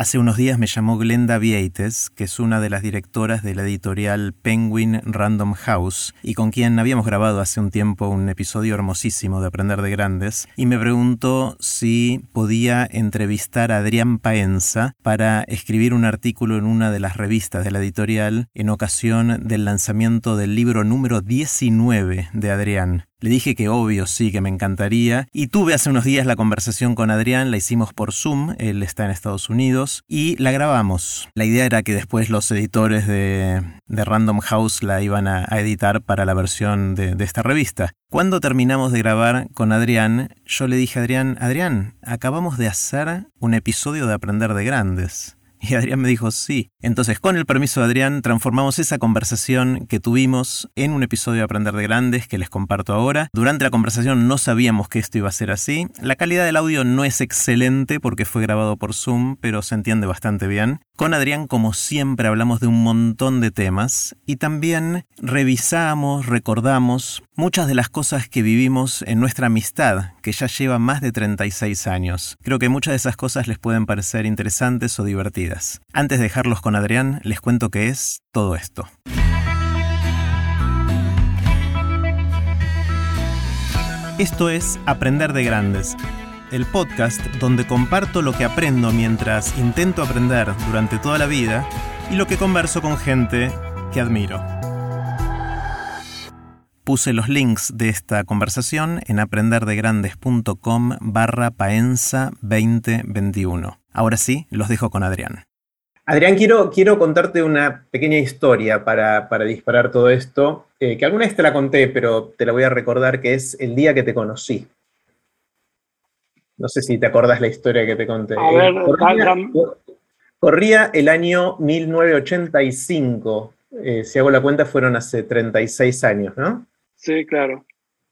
Hace unos días me llamó Glenda Vieites, que es una de las directoras de la editorial Penguin Random House y con quien habíamos grabado hace un tiempo un episodio hermosísimo de Aprender de Grandes, y me preguntó si podía entrevistar a Adrián Paenza para escribir un artículo en una de las revistas de la editorial en ocasión del lanzamiento del libro número 19 de Adrián. Le dije que obvio sí, que me encantaría. Y tuve hace unos días la conversación con Adrián, la hicimos por Zoom, él está en Estados Unidos, y la grabamos. La idea era que después los editores de, Random House la iban a, editar para la versión de, de esta revista. Cuando terminamos de grabar con Adrián, yo le dije a Adrián, Adrián, acabamos de hacer un episodio de Aprender de Grandes. Y Adrián me dijo sí. Entonces, con el permiso de Adrián, transformamos esa conversación que tuvimos en un episodio de Aprender de Grandes que les comparto ahora. Durante la conversación no sabíamos que esto iba a ser así. La calidad del audio no es excelente porque fue grabado por Zoom, pero se entiende bastante bien. Con Adrián, como siempre, hablamos de un montón de temas y también revisamos, recordamos muchas de las cosas que vivimos en nuestra amistad, que ya lleva más de 36 años. Creo que muchas de esas cosas les pueden parecer interesantes o divertidas. Antes de dejarlos con Adrián, les cuento qué es todo esto. Esto es Aprender de Grandes el podcast donde comparto lo que aprendo mientras intento aprender durante toda la vida y lo que converso con gente que admiro. Puse los links de esta conversación en aprenderdegrandes.com barra paenza 2021. Ahora sí, los dejo con Adrián. Adrián, quiero, quiero contarte una pequeña historia para, disparar todo esto, eh, que alguna vez te la conté, pero te la voy a recordar, que es el día que te conocí. No sé si te acordás la historia que te conté. corría, el año 1985. Eh, si hago la cuenta, fueron hace 36 años, ¿no? Sí, claro.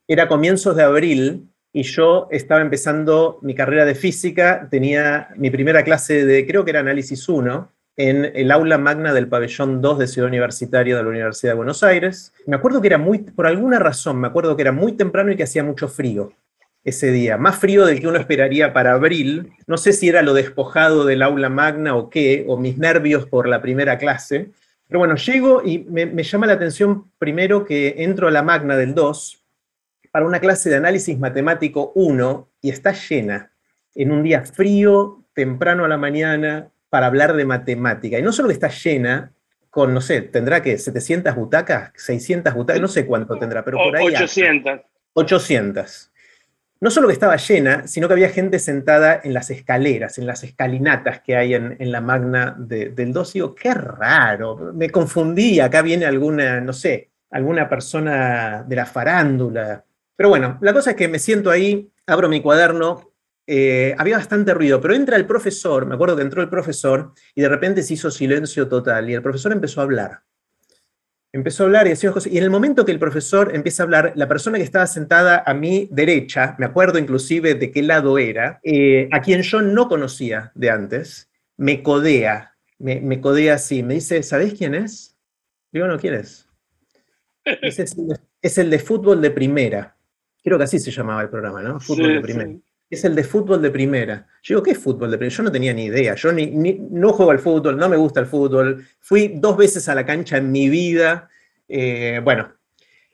Era comienzos de abril y yo estaba empezando mi carrera de física, tenía mi primera clase de, creo que era análisis 1, en el aula magna del pabellón 2 de Ciudad Universitaria de la Universidad de Buenos Aires. Me acuerdo que era muy, por alguna razón, me acuerdo que era muy temprano y que hacía mucho frío ese día, más frío del que uno esperaría para abril. No sé si era lo despojado del aula magna o qué, o mis nervios por la primera clase. Pero bueno, llego y me, llama la atención primero que entro a la magna del 2 para una clase de análisis matemático 1 y está llena en un día frío, temprano a la mañana, para hablar de matemática. Y no solo que está llena, con, no sé, tendrá que 700 butacas, 600 butacas, no sé cuánto tendrá, pero por ahí. 800. 800 no solo que estaba llena, sino que había gente sentada en las escaleras, en las escalinatas que hay en, la magna del 2. Y digo, qué raro, me confundí, acá viene alguna, no sé, alguna persona de la farándula. Pero bueno, la cosa es que me siento ahí, abro mi cuaderno, eh, había bastante ruido, pero entra el profesor, me acuerdo que entró el profesor y de repente se hizo silencio total y el profesor empezó a hablar empezó a hablar y decía cosas. Y en el momento que el profesor empieza a hablar, la persona que estaba sentada a mi derecha, me acuerdo inclusive de qué lado era, eh, a quien yo no conocía de antes, me codea, me, codea así, me dice, ¿sabés quién es? Digo, no, ¿quién es? Es el, de, fútbol de primera. Creo que así se llamaba el programa, ¿no? Fútbol de primera es el de fútbol de primera. Yo digo, ¿qué es fútbol de primera? Yo no tenía ni idea. Yo ni, no juego al fútbol, no me gusta el fútbol. Fui dos veces a la cancha en mi vida. Eh, bueno,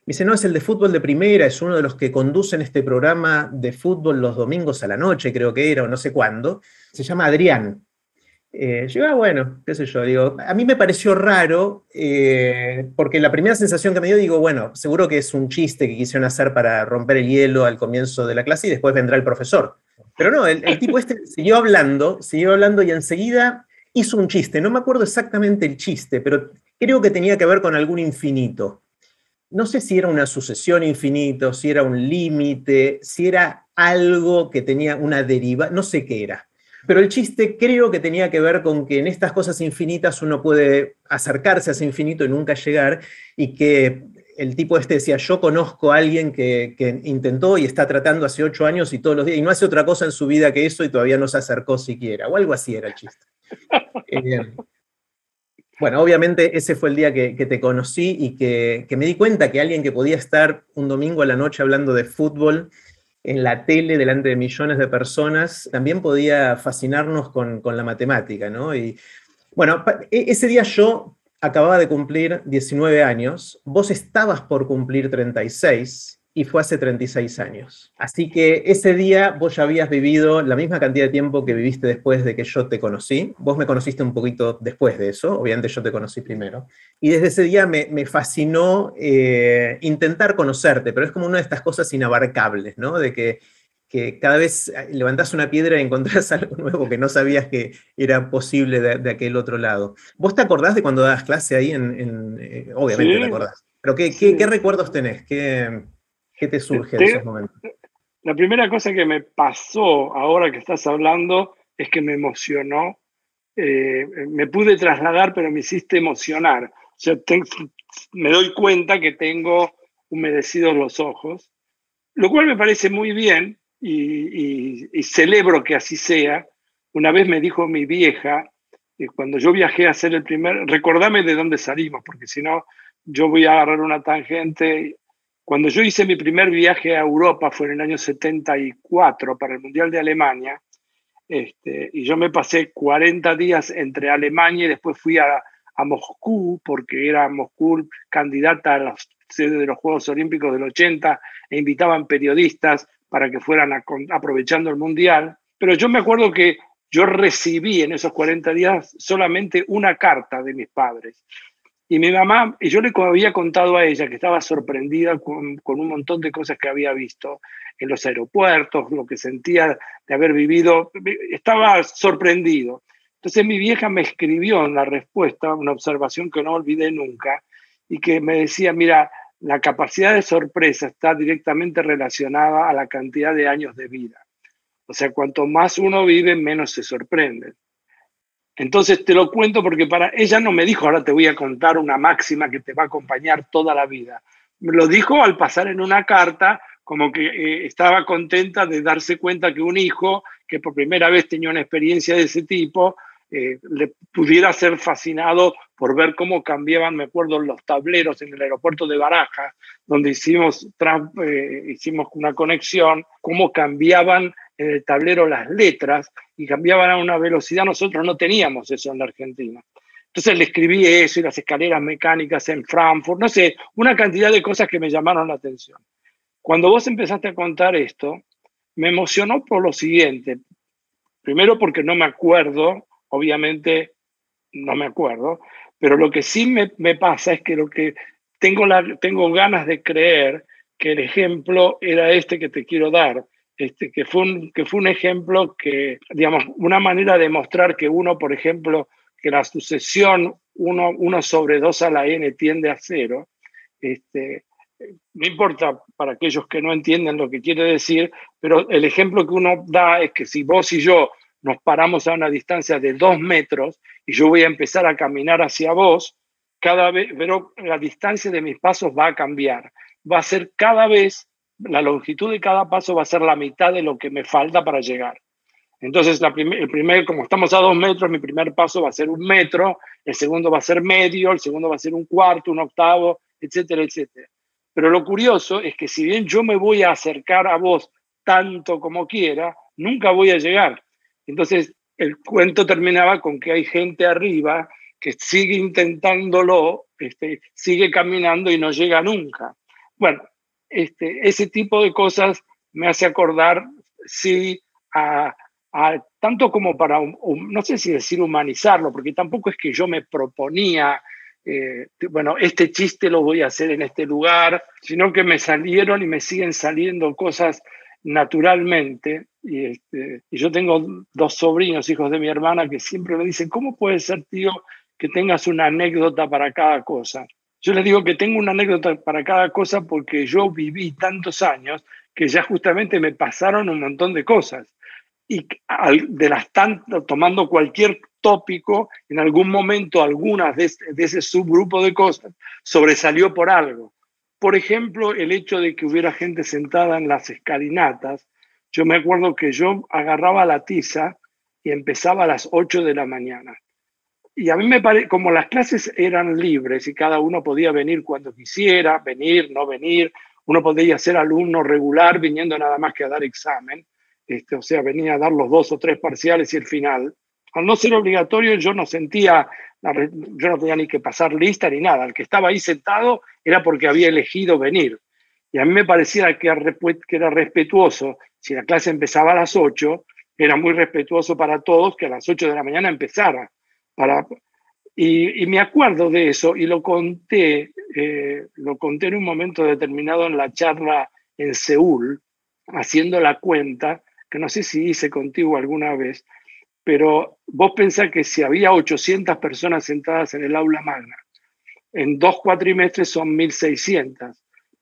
me dice, no, es el de fútbol de primera, es uno de los que conducen este programa de fútbol los domingos a la noche, creo que era, o no sé cuándo. Se llama Adrián. Eh, yo, ah, bueno, qué sé yo, digo, a mí me pareció raro, eh, porque la primera sensación que me dio, digo, bueno, seguro que es un chiste que quisieron hacer para romper el hielo al comienzo de la clase y después vendrá el profesor. Pero no, el, el tipo este siguió hablando, siguió hablando y enseguida hizo un chiste. No me acuerdo exactamente el chiste, pero creo que tenía que ver con algún infinito. No sé si era una sucesión infinito, si era un límite, si era algo que tenía una deriva, no sé qué era pero el chiste creo que tenía que ver con que en estas cosas infinitas uno puede acercarse a ese infinito y nunca llegar, y que el tipo este decía, yo conozco a alguien que, intentó y está tratando hace ocho años y todos los días, y no hace otra cosa en su vida que eso y todavía no se acercó siquiera, o algo así era el chiste. Eh, bueno, obviamente ese fue el día que, te conocí y que, que, me di cuenta que alguien que podía estar un domingo a la noche hablando de fútbol en la tele delante de millones de personas, también podía fascinarnos con, con la matemática, ¿no? Y bueno, e, ese día yo acababa de cumplir 19 años, vos estabas por cumplir 36 y fue hace 36 años. Así que ese día vos ya habías vivido la misma cantidad de tiempo que viviste después de que yo te conocí. Vos me conociste un poquito después de eso, obviamente yo te conocí primero. Y desde ese día me, fascinó eh, intentar conocerte, pero es como una de estas cosas inabarcables, ¿no? De que, que cada vez levantás una piedra y encontrás algo nuevo que no sabías que era posible de, aquel otro lado. ¿Vos te acordás de cuando dabas clase ahí? En, eh, obviamente te acordás. Pero ¿qué, qué, recuerdos tenés? ¿Qué, ¿Qué te surge de esos momentos? La primera cosa que me pasó ahora que estás hablando es que me emocionó. Eh, me pude trasladar, pero me hiciste emocionar. O sea, me doy cuenta que tengo humedecidos los ojos, lo cual me parece muy bien y, y celebro que así sea. Una vez me dijo mi vieja, que cuando yo viajé a hacer el primer, recordame de dónde salimos, porque si no, yo voy a agarrar una tangente cuando yo hice mi primer viaje a Europa fue en el año 74 para el Mundial de Alemania, este, y yo me pasé 40 días entre Alemania y después fui a, Moscú, porque era Moscú candidata a la sede de los Juegos Olímpicos del 80 e invitaban periodistas para que fueran aprovechando el Mundial. Pero yo me acuerdo que yo recibí en esos 40 días solamente una carta de mis padres. Y mi mamá, y yo le había contado a ella que estaba sorprendida con, un montón de cosas que había visto en los aeropuertos, lo que sentía de haber vivido, estaba sorprendido. Entonces mi vieja me escribió en la respuesta una observación que no olvidé nunca y que me decía, mira, la capacidad de sorpresa está directamente relacionada a la cantidad de años de vida. O sea, cuanto más uno vive, menos se sorprende. Entonces te lo cuento porque para ella no me dijo, ahora te voy a contar una máxima que te va a acompañar toda la vida. Me lo dijo al pasar en una carta, como que eh, estaba contenta de darse cuenta que un hijo que por primera vez tenía una experiencia de ese tipo, eh, le pudiera ser fascinado por ver cómo cambiaban, me acuerdo, los tableros en el aeropuerto de Barajas, donde hicimos, eh, hicimos una conexión, cómo cambiaban en el tablero las letras y cambiaban a una velocidad, nosotros no teníamos eso en la Argentina. Entonces le escribí eso y las escaleras mecánicas en Frankfurt, no sé, una cantidad de cosas que me llamaron la atención. Cuando vos empezaste a contar esto, me emocionó por lo siguiente. Primero porque no me acuerdo, obviamente no me acuerdo, pero lo que sí me, pasa es que lo que tengo, la, tengo ganas de creer que el ejemplo era este que te quiero dar, este, que, fue un, que fue un ejemplo que, digamos, una manera de mostrar que uno, por ejemplo, que la sucesión 1 uno, sobre 2 a la n tiende a cero, este, no importa para aquellos que no entienden lo que quiere decir, pero el ejemplo que uno da es que si vos y yo nos paramos a una distancia de dos metros y yo voy a empezar a caminar hacia vos, cada vez, pero la distancia de mis pasos va a cambiar. Va a ser cada vez la longitud de cada paso va a ser la mitad de lo que me falta para llegar. Entonces, el primer, como estamos a dos metros, mi primer paso va a ser un metro, el segundo va a ser medio, el segundo va a ser un cuarto, un octavo, etcétera, etcétera. Pero lo curioso es que si bien yo me voy a acercar a vos tanto como quiera, nunca voy a llegar. Entonces, el cuento terminaba con que hay gente arriba que sigue intentándolo, este, sigue caminando y no llega nunca. Bueno, este, ese tipo de cosas me hace acordar, sí, a, tanto como para, no sé si decir humanizarlo, porque tampoco es que yo me proponía, eh, bueno, este chiste lo voy a hacer en este lugar, sino que me salieron y me siguen saliendo cosas naturalmente. Y, este, y yo tengo dos sobrinos, hijos de mi hermana, que siempre me dicen, ¿cómo puede ser, tío, que tengas una anécdota para cada cosa? Yo les digo que tengo una anécdota para cada cosa porque yo viví tantos años que ya justamente me pasaron un montón de cosas. Y de las tantas, tomando cualquier tópico, en algún momento algunas de, de ese subgrupo de cosas sobresalió por algo. Por ejemplo, el hecho de que hubiera gente sentada en las escalinatas. Yo me acuerdo que yo agarraba la tiza y empezaba a las 8 de la mañana y a mí me parece, como las clases eran libres y cada uno podía venir cuando quisiera, venir, no venir, uno podía ser alumno regular viniendo nada más que a dar examen, este, o sea, venía a dar los dos o tres parciales y el final. Al no ser obligatorio, yo no sentía, yo no tenía ni que pasar lista ni nada. El que estaba ahí sentado era porque había elegido venir. Y a mí me parecía que era respetuoso, si la clase empezaba a las 8, era muy respetuoso para todos que a las 8 de la mañana empezara. Para, y, me acuerdo de eso y lo conté, eh, lo conté en un momento determinado en la charla en Seúl, haciendo la cuenta, que no sé si hice contigo alguna vez, pero vos pensás que si había 800 personas sentadas en el aula magna, en dos cuatrimestres son 1.600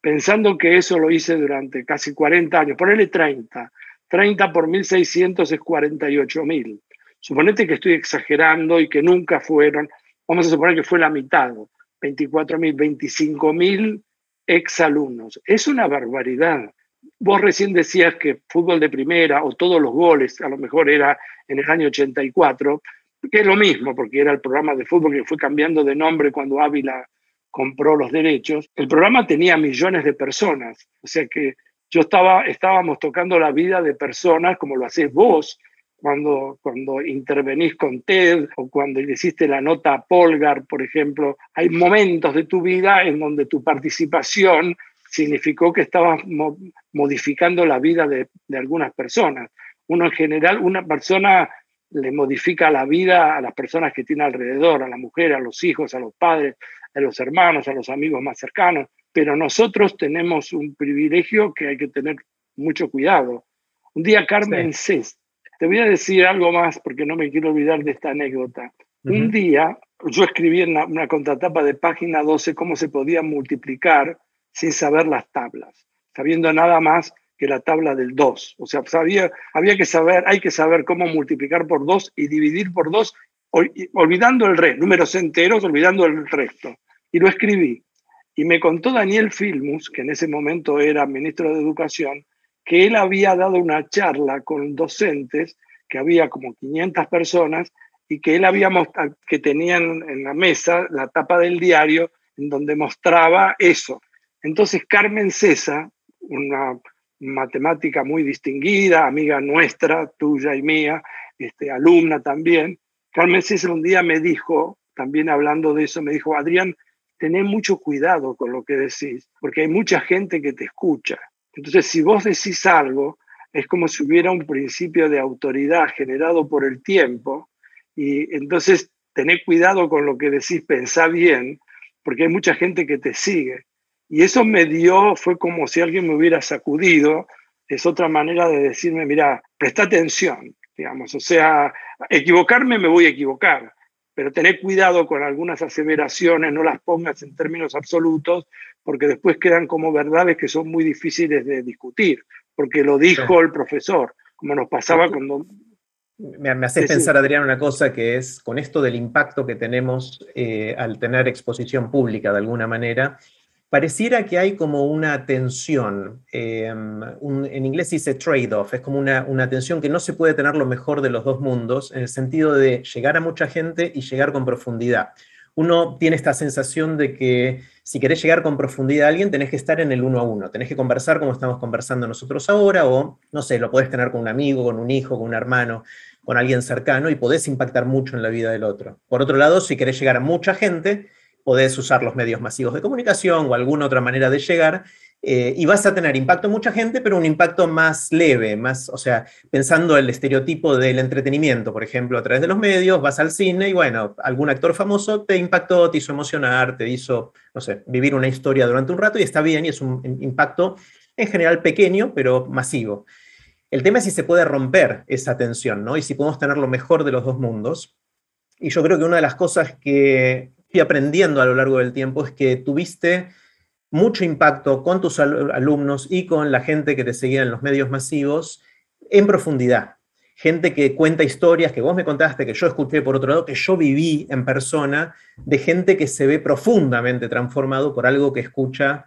pensando que eso lo hice durante casi 40 años, ponele 30, 30 por 1.600 es 48.000. Suponete que estoy exagerando y que nunca fueron, vamos a suponer que fue la mitad, 24.000, 25.000 exalumnos. Es una barbaridad. Vos recién decías que fútbol de primera o todos los goles, a lo mejor era en el año 84, que es lo mismo, porque era el programa de fútbol que fue cambiando de nombre cuando Ávila compró los derechos, el programa tenía millones de personas. O sea que yo estaba, estábamos tocando la vida de personas como lo hacés vos cuando, cuando intervenís con TED o cuando hiciste la nota a Polgar, por ejemplo. Hay momentos de tu vida en donde tu participación significó que estabas modificando la vida de, de algunas personas. Uno en general, una persona le modifica la vida a las personas que tiene alrededor, a la mujer, a los hijos, a los padres, a los hermanos, a los amigos más cercanos, pero nosotros tenemos un privilegio que hay que tener mucho cuidado. Un día Carmen Cés, te voy a decir algo más porque no me quiero olvidar de esta anécdota. Un día yo escribí en una, contratapa de página 12 cómo se podía multiplicar sin saber las tablas, sabiendo nada más que la tabla del 2. O sea, sabía, había que saber, hay que saber cómo multiplicar por 2 y dividir por 2 olvidando el resto, números enteros, olvidando el resto. Y lo escribí. Y me contó Daniel Filmus, que en ese momento era ministro de Educación, que él había dado una charla con docentes, que había como 500 personas, y que él había que tenían en la mesa la tapa del diario en donde mostraba eso. Entonces Carmen César, una matemática muy distinguida, amiga nuestra, tuya y mía, este, alumna también, Carmen César un día me dijo, también hablando de eso, me dijo, Adrián, tené mucho cuidado con lo que decís, porque hay mucha gente que te escucha. Entonces, si vos decís algo, es como si hubiera un principio de autoridad generado por el tiempo, y entonces tené cuidado con lo que decís, pensá bien, porque hay mucha gente que te sigue. Y eso me dio, fue como si alguien me hubiera sacudido, es otra manera de decirme, mira, presta atención, digamos, o sea, equivocarme me voy a equivocar, pero tener cuidado con algunas aseveraciones, no las pongas en términos absolutos, porque después quedan como verdades que son muy difíciles de discutir, porque lo dijo el profesor, como nos pasaba cuando... Me, haces pensar, Adrián, una cosa que es, con esto del impacto que tenemos eh, al tener exposición pública de alguna manera, pareciera que hay como una tensión, em, en inglés dice trade-off, es como una, una, tensión que no se puede tener lo mejor de los dos mundos, en el sentido de llegar a mucha gente y llegar con profundidad. Uno tiene esta sensación de que si querés llegar con profundidad a alguien, tenés que estar en el uno a uno, tenés que conversar como estamos conversando nosotros ahora, o no sé, lo podés tener con un amigo, con un hijo, con un hermano, con alguien cercano, y podés impactar mucho en la vida del otro. Por otro lado, si querés llegar a mucha gente, podés usar los medios masivos de comunicación o alguna otra manera de llegar, eh, y vas a tener impacto en mucha gente, pero un impacto más leve, más, o sea, pensando el estereotipo del entretenimiento, por ejemplo, a través de los medios, vas al cine y bueno, algún actor famoso te impactó, te hizo emocionar, te hizo, no sé, vivir una historia durante un rato y está bien y es un impacto en general pequeño, pero masivo. El tema es si se puede romper esa tensión, ¿no? Y si podemos tener lo mejor de los dos mundos. Y yo creo que una de las cosas que fui aprendiendo a lo largo del tiempo es que tuviste mucho impacto con tus alumnos y con la gente que te seguía en los medios masivos en profundidad. Gente que cuenta historias que vos me contaste, que yo escuché por otro lado, que yo viví en persona, de gente que se ve profundamente transformado por algo que escucha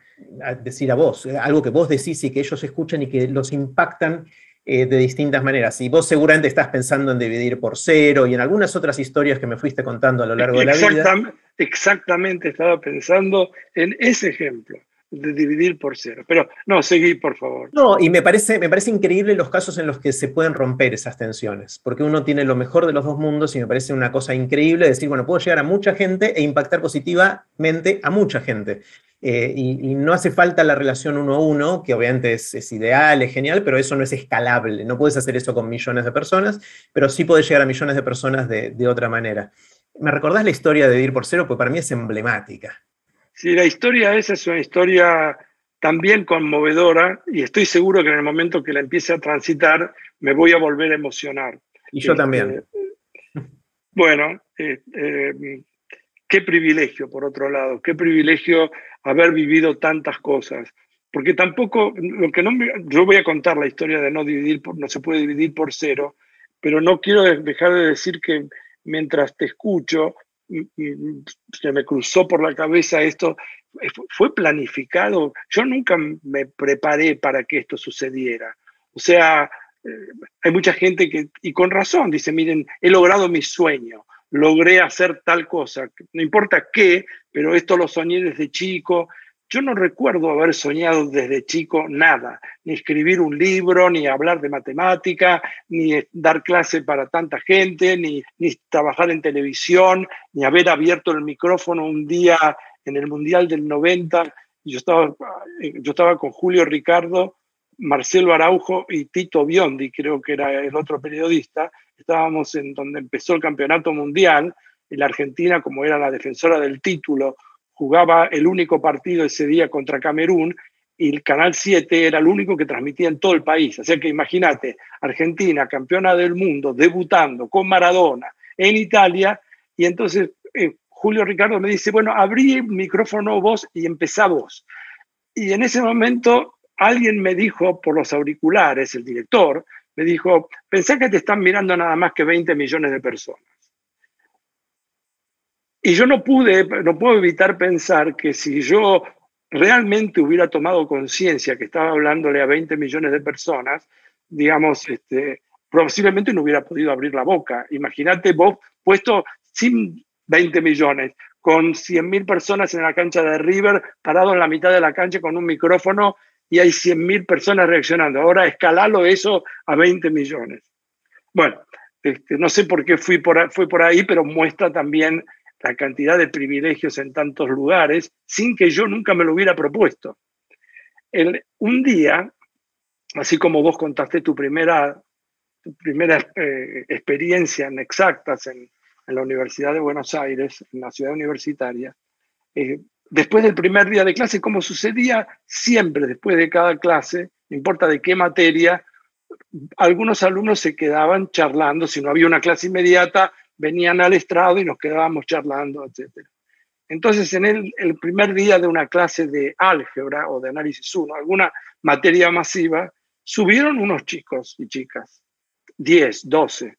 decir a vos, algo que vos decís y que ellos escuchan y que los impactan eh, de distintas maneras. Y vos seguramente estás pensando en dividir por cero y en algunas otras historias que me fuiste contando a lo largo de la vida. Exactamente, estaba pensando en ese ejemplo. de dividir por cero. Pero no, seguí, por favor. No, y me parece, me parece increíble los casos en los que se pueden romper esas tensiones, porque uno tiene lo mejor de los dos mundos y me parece una cosa increíble decir, bueno, puedo llegar a mucha gente e impactar positivamente a mucha gente. Eh, y, no hace falta la relación uno a uno, que obviamente es, ideal, es genial, pero eso no es escalable. No puedes hacer eso con millones de personas, pero sí puedes llegar a millones de personas de, de otra manera. ¿Me recordás la historia de Ir por Cero? Pues para mí es emblemática. Sí, la historia esa es una historia también conmovedora y estoy seguro que en el momento que la empiece a transitar me voy a volver a emocionar. Y yo también. Este, bueno, eh, eh, qué privilegio, por otro lado, qué privilegio haber vivido tantas cosas. Porque tampoco, lo que no yo voy a contar la historia de no dividir, no se puede dividir por cero, pero no quiero dejar de decir que mientras te escucho, se me cruzó por la cabeza esto, eh, fue planificado. Yo nunca me preparé para que esto sucediera. O sea, eh, hay mucha gente que, y con razón, dice, miren, he logrado mi sueño, logré hacer tal cosa, no importa qué, pero esto lo soñé desde chico, yo no recuerdo haber soñado desde chico nada, ni escribir un libro, ni hablar de matemática, ni dar clase para tanta gente, ni, trabajar en televisión, ni haber abierto el micrófono un día en el Mundial del 90. Yo estaba, yo estaba con Julio Ricardo, Marcelo Araujo y Tito Biondi, creo que era el otro periodista. Estábamos en donde empezó el campeonato mundial. En la Argentina, como era la defensora del título, jugaba el único partido ese día contra Camerún y el Canal 7 era el único que transmitía en todo el país. Así que imagínate, Argentina, campeona del mundo, debutando con Maradona en Italia, y entonces eh, Julio Ricardo me dice, bueno, abrí el micrófono vos y empezá vos. Y en ese momento alguien me dijo por los auriculares, el director, me dijo, pensá que te están mirando nada más que 20 millones de personas. Y yo no pude, no puedo evitar pensar que si yo realmente hubiera tomado conciencia que estaba hablándole a 20 millones de personas, digamos, este, posiblemente no hubiera podido abrir la boca. Imagínate vos puesto sin 20 millones, con 100 mil personas en la cancha de River, parado en la mitad de la cancha con un micrófono y hay 100 mil personas reaccionando. Ahora escalalo eso a 20 millones. Bueno, este, no sé por qué fui por, fui por ahí, pero muestra también la cantidad de privilegios en tantos lugares sin que yo nunca me lo hubiera propuesto. El, un día, así como vos contaste tu primera, primera eh, experiencia en exactas en, en, la Universidad de Buenos Aires, en la ciudad universitaria, eh, después del primer día de clase, como sucedía siempre después de cada clase, no importa de qué materia, algunos alumnos se quedaban charlando, si no había una clase inmediata, venían al estrado y nos quedábamos charlando, etc. Entonces, en el, primer día de una clase de álgebra o de análisis 1, alguna materia masiva, subieron unos chicos y chicas, 10, 12.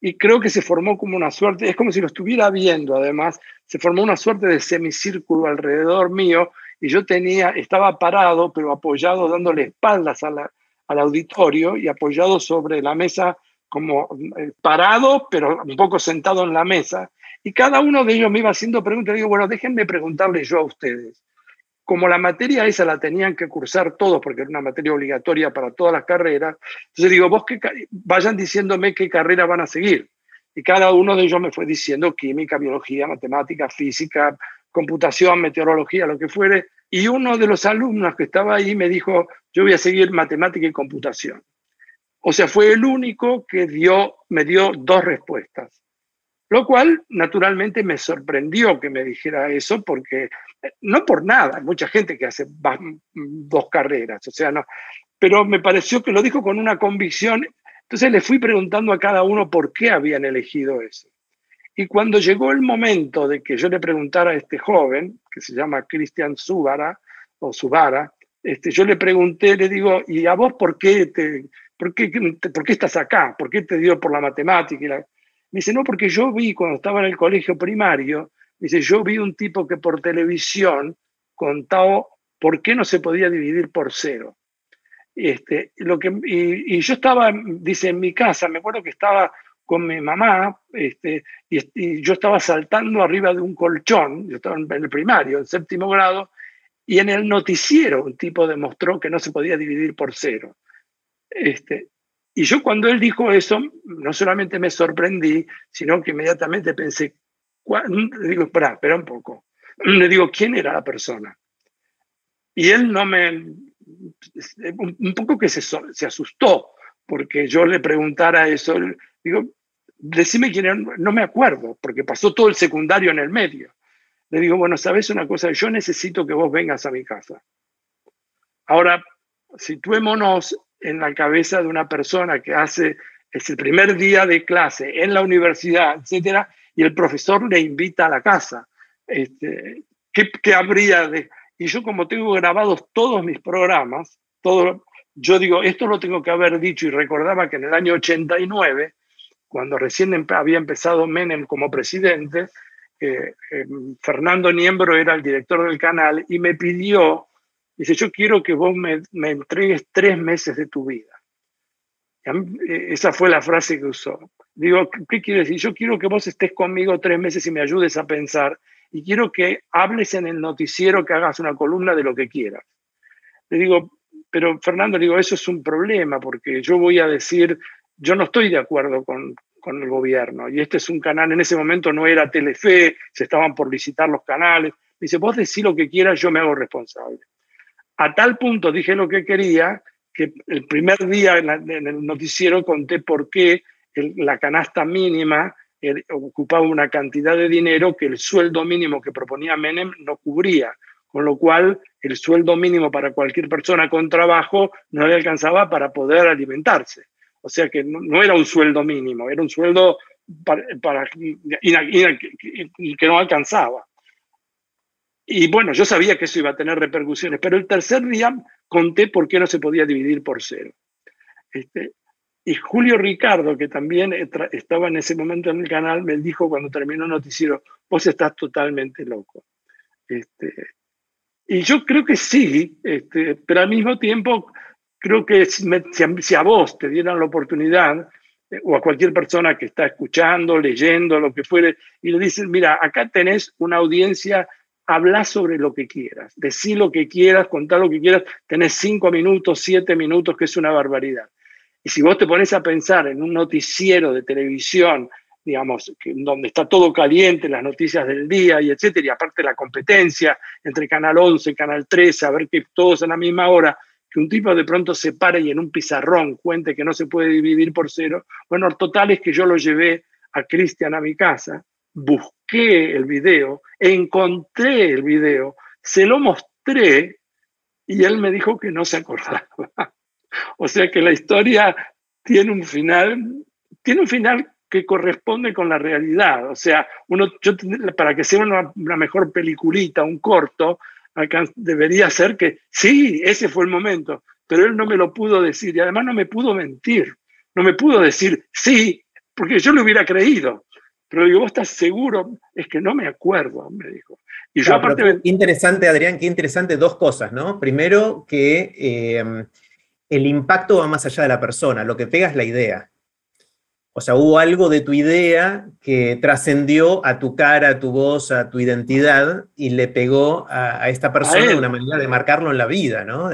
Y creo que se formó como una suerte, es como si lo estuviera viendo además, se formó una suerte de semicírculo alrededor mío y yo tenía, estaba parado, pero apoyado, dándole espaldas a al auditorio y apoyado sobre la mesa como eh, parado, pero un poco sentado en la mesa, y cada uno de ellos me iba haciendo preguntas. digo, bueno, déjenme preguntarle yo a ustedes. Como la materia esa la tenían que cursar todos, porque era una materia obligatoria para todas las carreras, entonces digo, vos que vayan diciéndome qué carrera van a seguir. Y cada uno de ellos me fue diciendo química, biología, matemática, física, computación, meteorología, lo que fuere. Y uno de los alumnos que estaba ahí me dijo, yo voy a seguir matemática y computación. O sea, fue el único que dio, me dio dos respuestas. Lo cual, naturalmente, me sorprendió que me dijera eso, porque eh, no por nada, hay mucha gente que hace dos carreras, o sea, no. Pero me pareció que lo dijo con una convicción. Entonces le fui preguntando a cada uno por qué habían elegido eso. Y cuando llegó el momento de que yo le preguntara a este joven, que se llama Cristian Subara, o Subara, este, yo le pregunté, le digo, ¿y a vos por qué te, ¿por qué, ¿por qué estás acá? ¿Por qué te dio por la matemática? Y Me dice, no, porque yo vi cuando estaba en el colegio primario, dice, yo vi un tipo que por televisión contaba por qué no se podía dividir por cero. Este, lo que, y, yo estaba, dice, en mi casa, me acuerdo que estaba con mi mamá, este, y, yo estaba saltando arriba de un colchón, yo estaba en el primario, en séptimo grado, Y en el noticiero un tipo demostró que no se podía dividir por cero. Este, y yo cuando él dijo eso, no solamente me sorprendí, sino que inmediatamente pensé, le digo, espera, espera un poco. Le digo, ¿quién era la persona? Y él no me, un poco que se, se asustó, porque yo le preguntara eso, digo, decime quién era, no me acuerdo, porque pasó todo el secundario en el medio. Le digo, bueno, ¿sabes una cosa? Yo necesito que vos vengas a mi casa. Ahora, situémonos en la cabeza de una persona que hace, es el primer día de clase en la universidad, etcétera, y el profesor le invita a la casa. Este, ¿qué, ¿Qué habría de...? Y yo como tengo grabados todos mis programas, todo, yo digo, esto lo tengo que haber dicho y recordaba que en el año 89, cuando recién había empezado Menem como presidente, eh, Fernando Niembro era el director del canal y me pidió, dice, yo quiero que vos me, entregues tres meses de tu vida. Eh, esa fue la frase que usó. Digo, ¿qué quiere decir? Yo quiero que vos estés conmigo tres meses y me ayudes a pensar y quiero que hables en el noticiero, que hagas una columna de lo que quieras. Le digo, pero Fernando, digo, eso es un problema porque yo voy a decir, yo no estoy de acuerdo con, con el gobierno. Y este es un canal, en ese momento no era Telefe, se estaban por licitar los canales. Dice, vos decís lo que quieras, yo me hago responsable. A tal punto dije lo que quería, que el primer día en, el noticiero conté por qué la canasta mínima ocupaba una cantidad de dinero que el sueldo mínimo que proponía Menem no cubría, con lo cual el sueldo mínimo para cualquier persona con trabajo no le alcanzaba para poder alimentarse. O sea que no, era un sueldo mínimo, era un sueldo para, que no alcanzaba. Y bueno, yo sabía que eso iba a tener repercusiones, pero el tercer día conté por qué no se podía dividir por cero. Este, y Julio Ricardo, que también estaba en ese momento en el canal, me dijo cuando terminó el noticiero, vos estás totalmente loco. Este, y yo creo que sí, este, pero al mismo tiempo creo que si, a vos te dieran la oportunidad, eh, o a cualquier persona que está escuchando, leyendo, lo que fuere, y le dices, mira, acá tenés una audiencia, habla sobre lo que quieras, decí lo que quieras, contá lo que quieras, tenés cinco minutos, siete minutos, que es una barbaridad. Y si vos te pones a pensar en un noticiero de televisión, digamos, donde está todo caliente, las noticias del día y etcétera, y aparte la competencia entre Canal 11 y Canal 13, a ver que todos a la misma hora, que un tipo de pronto se pare y en un pizarrón cuente que no se puede dividir por cero. Bueno, total es que yo lo llevé a Cristian a mi casa, busqué el video, encontré el video, se lo mostré y él me dijo que no se acordaba. o sea que la historia tiene un final, tiene un final que corresponde con la realidad. O sea, uno, para que sea una, mejor peliculita, un corto, debería ser que sí, ese fue el momento, pero él no me lo pudo decir y además no me pudo mentir, no me pudo decir sí, porque yo lo hubiera creído. Pero digo, ¿vos estás seguro? Es que no me acuerdo, me dijo. Y yo aparte... interesante, Adrián, qué interesante dos cosas, ¿no? Primero, que eh, el impacto va más allá de la persona, lo que pega es la idea. O sea, hubo algo de tu idea que trascendió a tu cara, a tu voz, a tu identidad y le pegó a, esta persona una manera de marcarlo en la vida, ¿no?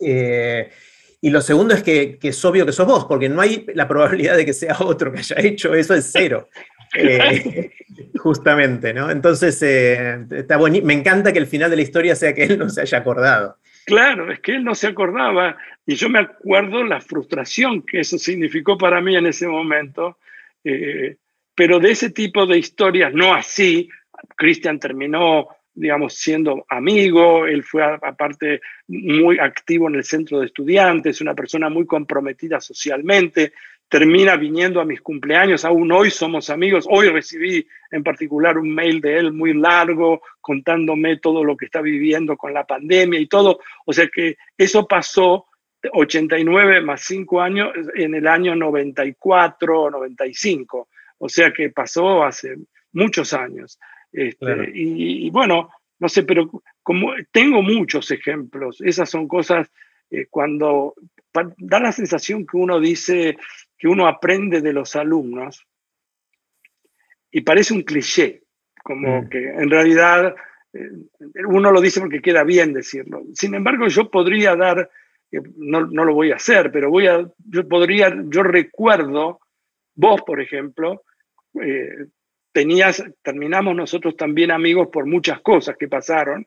Eh, y lo segundo es que, es obvio que sos vos, porque no hay la probabilidad de que sea otro que haya hecho eso, es cero. Eh, justamente, ¿no? Entonces, eh, está me encanta que el final de la historia sea que él no se haya acordado. Claro, es que él no se acordaba y yo me acuerdo la frustración que eso significó para mí en ese momento, eh, pero de ese tipo de historias, no así, Cristian terminó, digamos, siendo amigo, él fue aparte muy activo en el centro de estudiantes, una persona muy comprometida socialmente, termina viniendo a mis cumpleaños, aún hoy somos amigos, hoy recibí en particular un mail de él muy largo contándome todo lo que está viviendo con la pandemia y todo, o sea que eso pasó 89 más 5 años en el año 94 95, o sea que pasó hace muchos años. Este, y, bueno, no sé, pero como tengo muchos ejemplos, esas son cosas eh, cuando da la sensación que uno dice, que uno aprende de los alumnos y parece un cliché, como mm. que en realidad eh, uno lo dice porque queda bien decirlo. Sin embargo, yo podría dar, eh, no, no, lo voy a hacer, pero voy a, yo podría, yo recuerdo, vos, por ejemplo, eh, tenías, terminamos nosotros también amigos por muchas cosas que pasaron,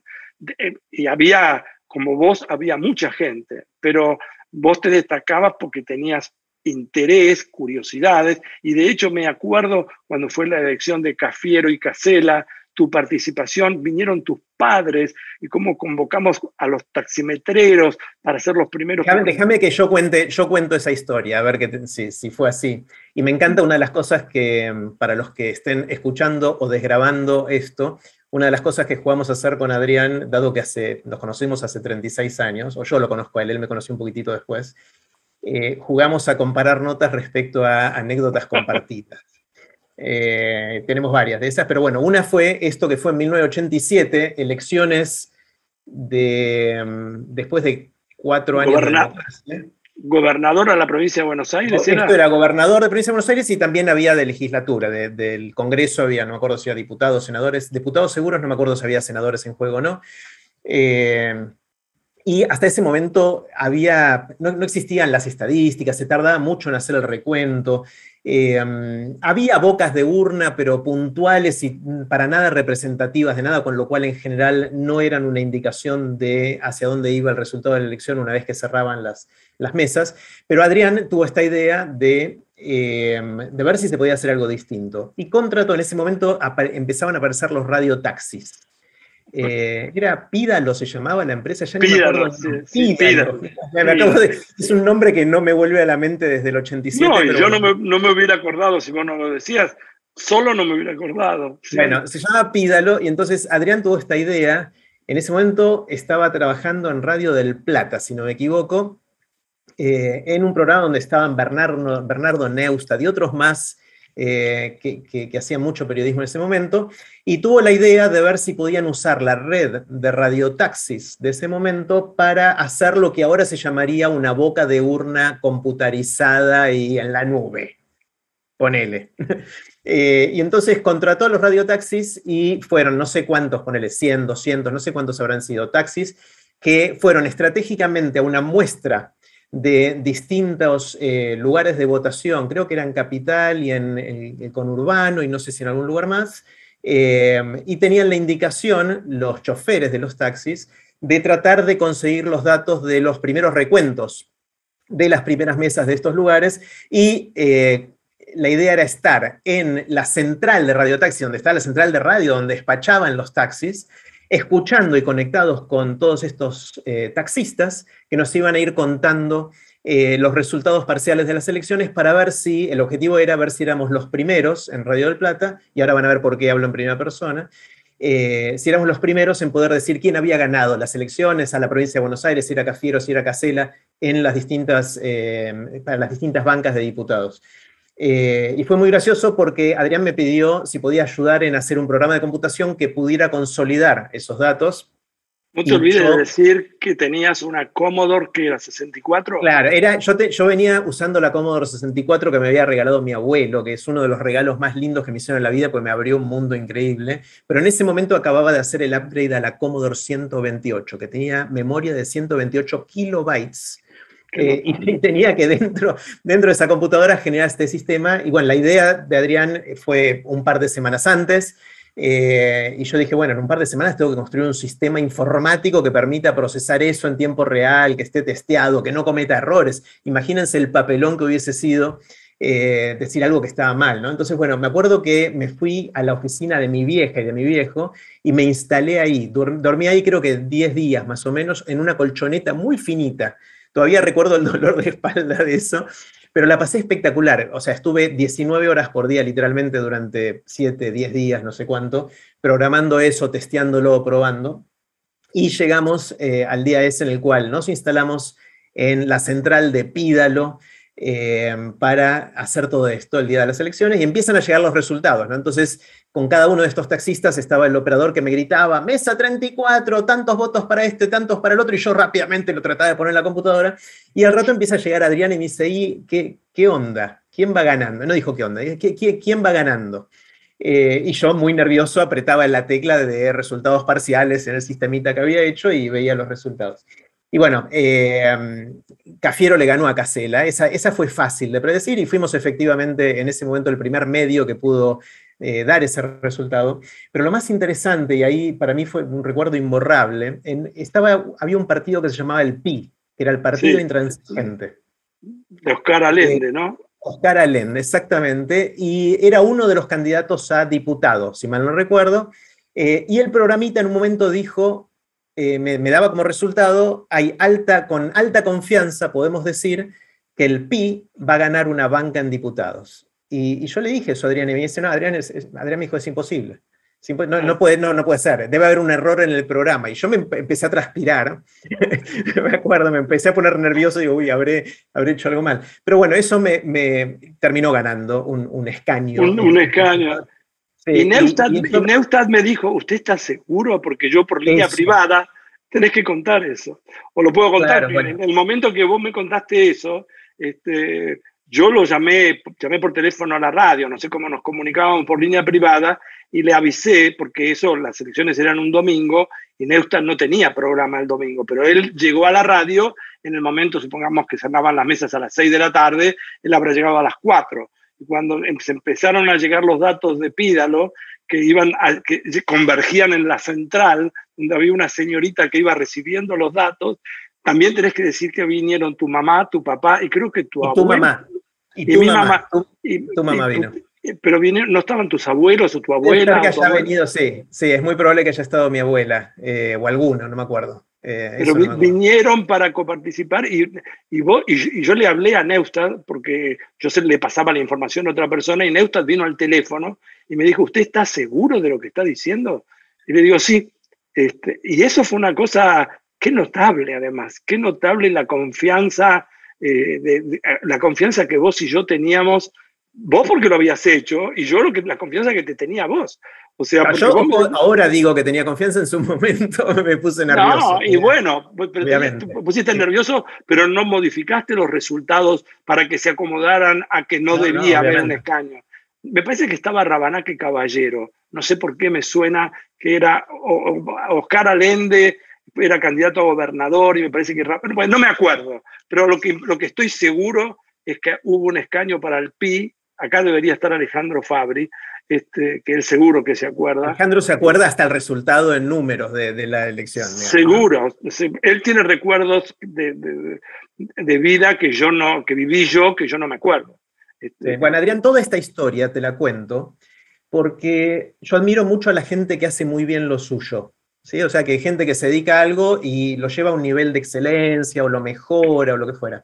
y había, como vos, había mucha gente, pero vos te destacabas porque tenías interés, curiosidades, y de hecho me acuerdo cuando fue la elección de Cafiero y Casela, tu participación, vinieron tus padres y cómo convocamos a los taximetreros para ser los primeros. Déjame, que yo cuente, yo cuento esa historia, a ver que, si, si, fue así. Y me encanta una de las cosas que, para los que estén escuchando o desgrabando esto, una de las cosas que jugamos a hacer con Adrián, dado que hace, nos conocimos hace 36 años, o yo lo conozco a él, él me conoció un poquitito después, eh, jugamos a comparar notas respecto a anécdotas compartidas. Eh, tenemos varias de esas, pero bueno, una fue esto que fue en 1987, elecciones de, mm, después de cuatro años de ¿Gobernador de la provincia de Buenos Aires? Esto era? gobernador de provincia de Buenos Aires y también había de legislatura, del Congreso había, no me acuerdo si había diputados, senadores, diputados seguros, no me acuerdo si había senadores en juego o no. Eh, y hasta ese momento había, no, no, existían las estadísticas, se tardaba mucho en hacer el recuento. Em, había bocas de urna, pero puntuales y para nada representativas de nada, con lo cual en general no eran una indicación de hacia dónde iba el resultado de la elección una vez que cerraban las, las mesas. Pero Adrián tuvo esta idea de, em, de ver si se podía hacer algo distinto. Y contrató, en ese momento empezaban a aparecer los radiotaxis. Eh, era Pídalo, se llamaba la empresa, ya Pídalo, es un nombre que no me vuelve a la mente desde el 87. No, yo no, me, no, me, hubiera acordado si vos no lo decías, solo no me hubiera acordado. Bueno, se llama Pídalo y entonces Adrián tuvo esta idea. En ese momento estaba trabajando en Radio del Plata, si no me equivoco, eh, en un programa donde estaban Bernardo, Bernardo Neustadt y otros más eh, que, hacían mucho periodismo en ese momento, y tuvo la idea de ver si podían usar la red de radiotaxis de ese momento para hacer lo que ahora se llamaría una boca de urna computarizada y en la nube. Ponele. Eh, y entonces contrató a los radiotaxis y fueron no sé cuántos, ponele 100, 200, no sé cuántos habrán sido taxis, que fueron estratégicamente a una muestra de distintos eh, lugares de votación, creo que eran Capital y en el conurbano y no sé si en algún lugar más, eh, y tenían la indicación, los choferes de los taxis, de tratar de conseguir los datos de los primeros recuentos de las primeras mesas de estos lugares y eh, la idea era estar en la central de radiotaxi, donde está la central de radio, donde despachaban los taxis, escuchando y conectados con todos estos eh, taxistas que nos iban a ir contando eh, los resultados parciales de las elecciones para ver si, el objetivo era ver si éramos los primeros en Radio del Plata, y ahora van a ver por qué hablo en primera persona, eh, si éramos los primeros en poder decir quién había ganado las elecciones a la provincia de Buenos Aires, si era Cafiero, si era Casela, en las distintas, para las distintas bancas de diputados. Eh, y fue muy gracioso porque Adrián me pidió si podía ayudar en hacer un programa de computación que pudiera consolidar esos datos. No te olvides de decir que tenías una Commodore que era 64. Claro, era, yo, yo venía usando la Commodore 64 que me había regalado mi abuelo, que es uno de los regalos más lindos que me hicieron en la vida, porque me abrió un mundo increíble. Pero en ese momento acababa de hacer el upgrade a la Commodore 128, que tenía memoria de 128 kilobytes eh, y tenía que dentro, dentro de esa computadora generar este sistema. Y bueno, la idea de Adrián fue un par de semanas antes. Eh, y yo dije, bueno, en un par de semanas tengo que construir un sistema informático que permita procesar eso en tiempo real, que esté testeado, que no cometa errores. Imagínense el papelón que hubiese sido eh, decir algo que estaba mal, ¿no? Entonces, bueno, me acuerdo que me fui a la oficina de mi vieja y de mi viejo y me instalé ahí. Dormí ahí creo que 10 días más o menos en una colchoneta muy finita Todavía recuerdo el dolor de espalda de eso, pero la pasé espectacular. O sea, estuve 19 horas por día, literalmente, durante 7, 10 días, no sé cuánto, programando eso, testeándolo, probando. Y llegamos eh, al día ese en el cual nos instalamos en la central de Pídalo, eh, para hacer todo esto el día de las elecciones y empiezan a llegar los resultados. Entonces, con cada uno de estos taxistas estaba el operador que me gritaba, mesa 34, tantos votos para este, tantos para el otro, y yo rápidamente lo trataba de poner en la computadora. Y al rato empieza a llegar Adrián y me dice, ¿y qué, qué onda? ¿Quién va ganando? No dijo qué onda, ¿quién va ganando? Eh, y yo, muy nervioso, apretaba la tecla de resultados parciales en el sistemita que había hecho y veía los resultados. Y bueno, eh, Cafiero le ganó a Casela, esa, esa fue fácil de predecir y fuimos efectivamente en ese momento el primer medio que pudo eh, dar ese resultado. Pero lo más interesante, y ahí para mí fue un recuerdo imborrable, estaba, había un partido que se llamaba el PI, que era el Partido Intransigente. De Oscar Allende, ¿no? Oscar Allende, exactamente, y era uno de los candidatos a diputado, si mal no recuerdo, eh, y el programita en un momento dijo, eh, me, daba como resultado, hay alta, con alta confianza, podemos decir, que el PI va a ganar una banca en diputados. Y, yo le dije eso a Adrián, y me dice, no, Adrián, Adrián me dijo, es imposible. No, no, puede, no, no puede ser, debe haber un error en el programa. Y yo me empecé a transpirar, me acuerdo, me empecé a poner nervioso y digo, uy, habré, habré hecho algo mal. Pero bueno, eso me, me terminó ganando un, un escaño. Un, escaño. Y, Neustad, me dijo, ¿usted está seguro? Porque yo por línea privada tenés que contar eso. O lo puedo contar, en el momento que vos me contaste eso, este, yo lo llamé, llamé por teléfono a la radio, no sé cómo nos comunicábamos por línea privada, y le avisé, porque eso, las elecciones eran un domingo, y Neustadt no tenía programa el domingo, pero él llegó a la radio en el momento, supongamos que cerraban las mesas a las 6 de la tarde, él habrá llegado a las 4. Y cuando se empezaron a llegar los datos de Pídalo, que, iban que convergían en la central, donde había una señorita que iba recibiendo los datos, también tenés que decir que vinieron tu mamá, tu papá y creo que tu abuelo. Tu mamá. Y, tu mi mamá. y, tu mamá vino pero ¿no estaban tus abuelos o tu abuela? que haya venido, sí, sí, es muy probable que haya estado mi abuela eh, o alguno, no me acuerdo. Eh, pero vinieron para coparticipar y, y, vos, y, yo le hablé a Neustadt porque yo se, le pasaba la información a otra persona y Neustadt vino al teléfono y me dijo, ¿usted está seguro de lo que está diciendo? Y le digo, sí. Este, y eso fue una cosa, qué notable además, qué notable la confianza, eh, de, la confianza que vos y yo teníamos vos porque lo habías hecho y yo lo que la confianza que te tenía vos. O sea, yo ahora digo que tenía confianza, en su momento me puse nervioso. No, y bueno, pero pusiste nervioso, pero no modificaste los resultados para que se acomodaran a que no, debía haber un escaño. Me parece que estaba Rabanaque Caballero, no sé por qué me suena que era Oscar Alende, era candidato a gobernador y me parece que... Bueno, no me acuerdo, pero lo que, lo que estoy seguro es que hubo un escaño para el PI acá debería estar Alejandro Fabri, este, que él seguro que se acuerda. Alejandro se acuerda hasta el resultado en números de, la elección. Seguro, él tiene recuerdos de, vida que yo no, que viví yo, que yo no me acuerdo. Este, bueno, Adrián, toda esta historia te la cuento porque yo admiro mucho a la gente que hace muy bien lo suyo. ¿sí? O sea, que hay gente que se dedica a algo y lo lleva a un nivel de excelencia o lo mejora o lo que fuera.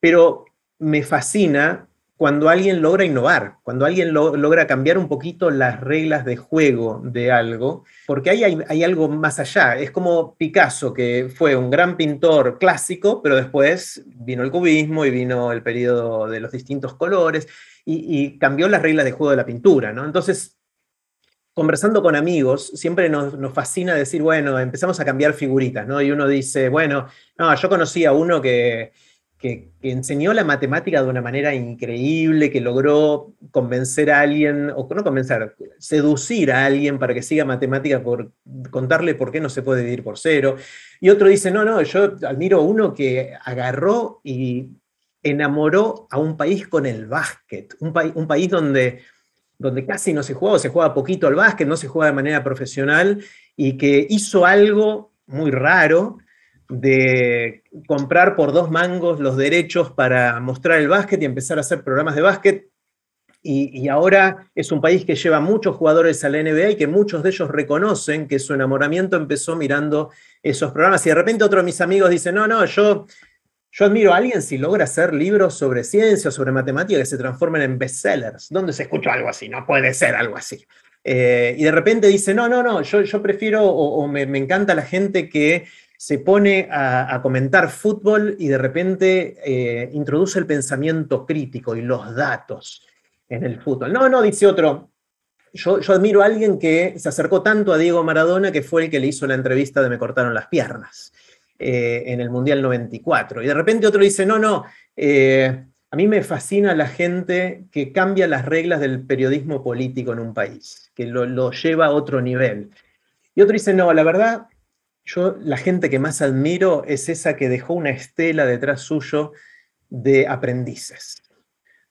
Pero me fascina cuando alguien logra innovar, cuando alguien logra cambiar un poquito las reglas de juego de algo, porque ahí hay, algo más allá. Es como Picasso, que fue un gran pintor clásico, pero después vino el cubismo y vino el periodo de los distintos colores y, cambió las reglas de juego de la pintura. ¿no? Entonces, conversando con amigos, siempre nos, nos, fascina decir, bueno, empezamos a cambiar figuritas, ¿no? Y uno dice, bueno, no, yo conocí a uno que que, enseñó la matemática de una manera increíble, que logró convencer a alguien, o no convencer, seducir a alguien para que siga matemática por contarle por qué no se puede dividir por cero. Y otro dice, no, no, yo admiro a uno que agarró y enamoró a un país con el básquet, un, un país donde, donde casi no se juega, o se juega poquito al básquet, no se juega de manera profesional, y que hizo algo muy raro, de comprar por dos mangos los derechos para mostrar el básquet y empezar a hacer programas de básquet. Y, ahora es un país que lleva muchos jugadores a la NBA y que muchos de ellos reconocen que su enamoramiento empezó mirando esos programas. Y de repente otro de mis amigos dice, no, no, yo, yo admiro a alguien si logra hacer libros sobre ciencia o sobre matemática que se transformen en bestsellers. ¿Dónde se escucha algo así? No puede ser algo así. Eh, y de repente dice, no, no, no, yo, yo prefiero o, me, me encanta la gente que se pone a, comentar fútbol y de repente eh, introduce el pensamiento crítico y los datos en el fútbol. No, no, dice otro. Yo, admiro a alguien que se acercó tanto a Diego Maradona que fue el que le hizo la entrevista de Me cortaron las piernas eh, en el Mundial 94. Y de repente otro dice, no, no, eh, A mí me fascina la gente que cambia las reglas del periodismo político en un país, que lo, lo lleva a otro nivel. Y otro dice, no, la verdad, yo la gente que más admiro es esa que dejó una estela detrás suyo de aprendices,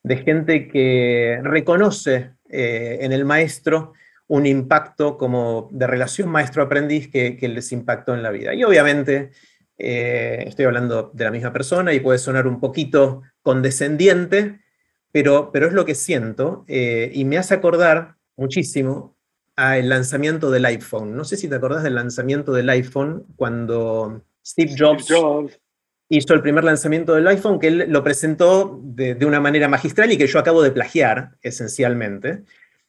de gente que reconoce eh, en el maestro un impacto como de relación maestro-aprendiz que, les impactó en la vida. Y obviamente eh, estoy hablando de la misma persona y puede sonar un poquito condescendiente, pero, pero es lo que siento eh, y me hace acordar muchísimo al lanzamiento del iPhone. No sé si te acordás del lanzamiento del iPhone cuando Steve Jobs, hizo el primer lanzamiento del iPhone, que él lo presentó de, una manera magistral y que yo acabo de plagiar, esencialmente.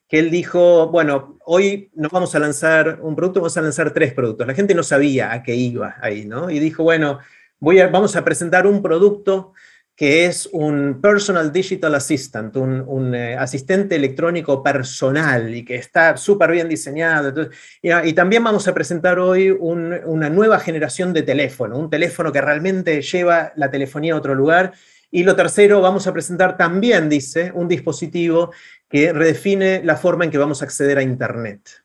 Que él dijo, bueno, hoy no vamos a lanzar un producto, vamos a lanzar tres productos. La gente no sabía a qué iba ahí, ¿no? Y dijo, bueno, voy a, vamos a presentar un producto que es un Personal Digital Assistant, un, eh, asistente electrónico personal y que está súper bien diseñado. y, también vamos a presentar hoy una nueva generación de teléfono, un teléfono que realmente lleva la telefonía a otro lugar. Y lo tercero, vamos a presentar también, dice, un dispositivo que redefine la forma en que vamos a acceder a Internet.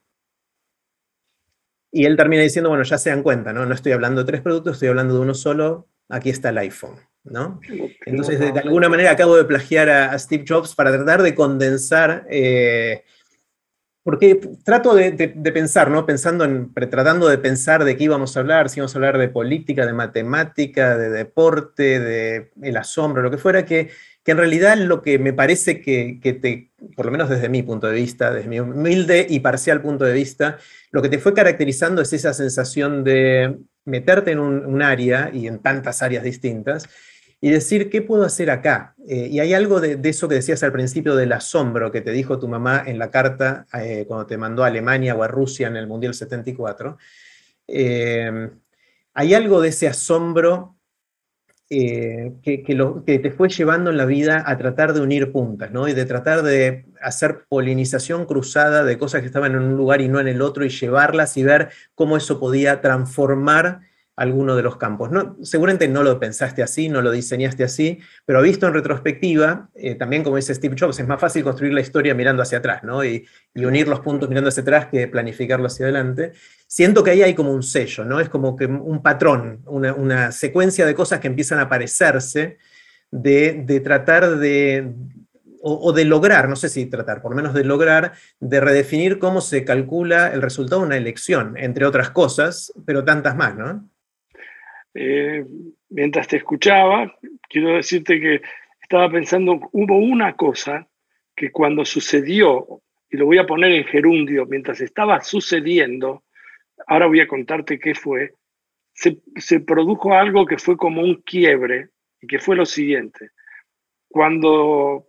Y él termina diciendo, bueno, ya se dan cuenta, ¿no? No estoy hablando de tres productos, estoy hablando de uno solo, aquí está el iPhone. ¿No? Entonces, de, alguna manera acabo de plagiar a, Steve Jobs para tratar de condensar, eh, porque trato de, pensar, ¿no? Pensando en, tratando de pensar de qué íbamos a hablar, si íbamos a hablar de política, de matemática, de deporte, de el asombro, lo que fuera, que, que en realidad lo que me parece que, que, te, por lo menos desde mi punto de vista, desde mi humilde y parcial punto de vista, lo que te fue caracterizando es esa sensación de meterte en un área y en tantas áreas distintas y decir, ¿qué puedo hacer acá? Eh, y hay algo de, eso que decías al principio del asombro que te dijo tu mamá en la carta eh, cuando te mandó a Alemania o a Rusia en el Mundial 74. Eh, hay algo de ese asombro que, que te fue llevando en la vida a tratar de unir puntas, ¿no? Y de tratar de hacer polinización cruzada de cosas que estaban en un lugar y no en el otro y llevarlas y ver cómo eso podía transformar alguno de los campos. No, seguramente no lo pensaste así, no lo diseñaste así, pero visto en retrospectiva, eh, también como dice Steve Jobs, es más fácil construir la historia mirando hacia atrás, ¿no? Y, unir los puntos mirando hacia atrás que planificarlo hacia adelante. Siento que ahí hay como un sello, ¿no? Es como que un patrón, una, secuencia de cosas que empiezan a aparecerse de, tratar de, o, de lograr, no sé si tratar, por lo menos de lograr, de redefinir cómo se calcula el resultado de una elección, entre otras cosas, pero tantas más, ¿no? Eh, mientras te escuchaba, quiero decirte que estaba pensando, hubo una cosa que cuando sucedió, y lo voy a poner en gerundio, mientras estaba sucediendo, ahora voy a contarte qué fue, se, se produjo algo que fue como un quiebre, y que fue lo siguiente. Cuando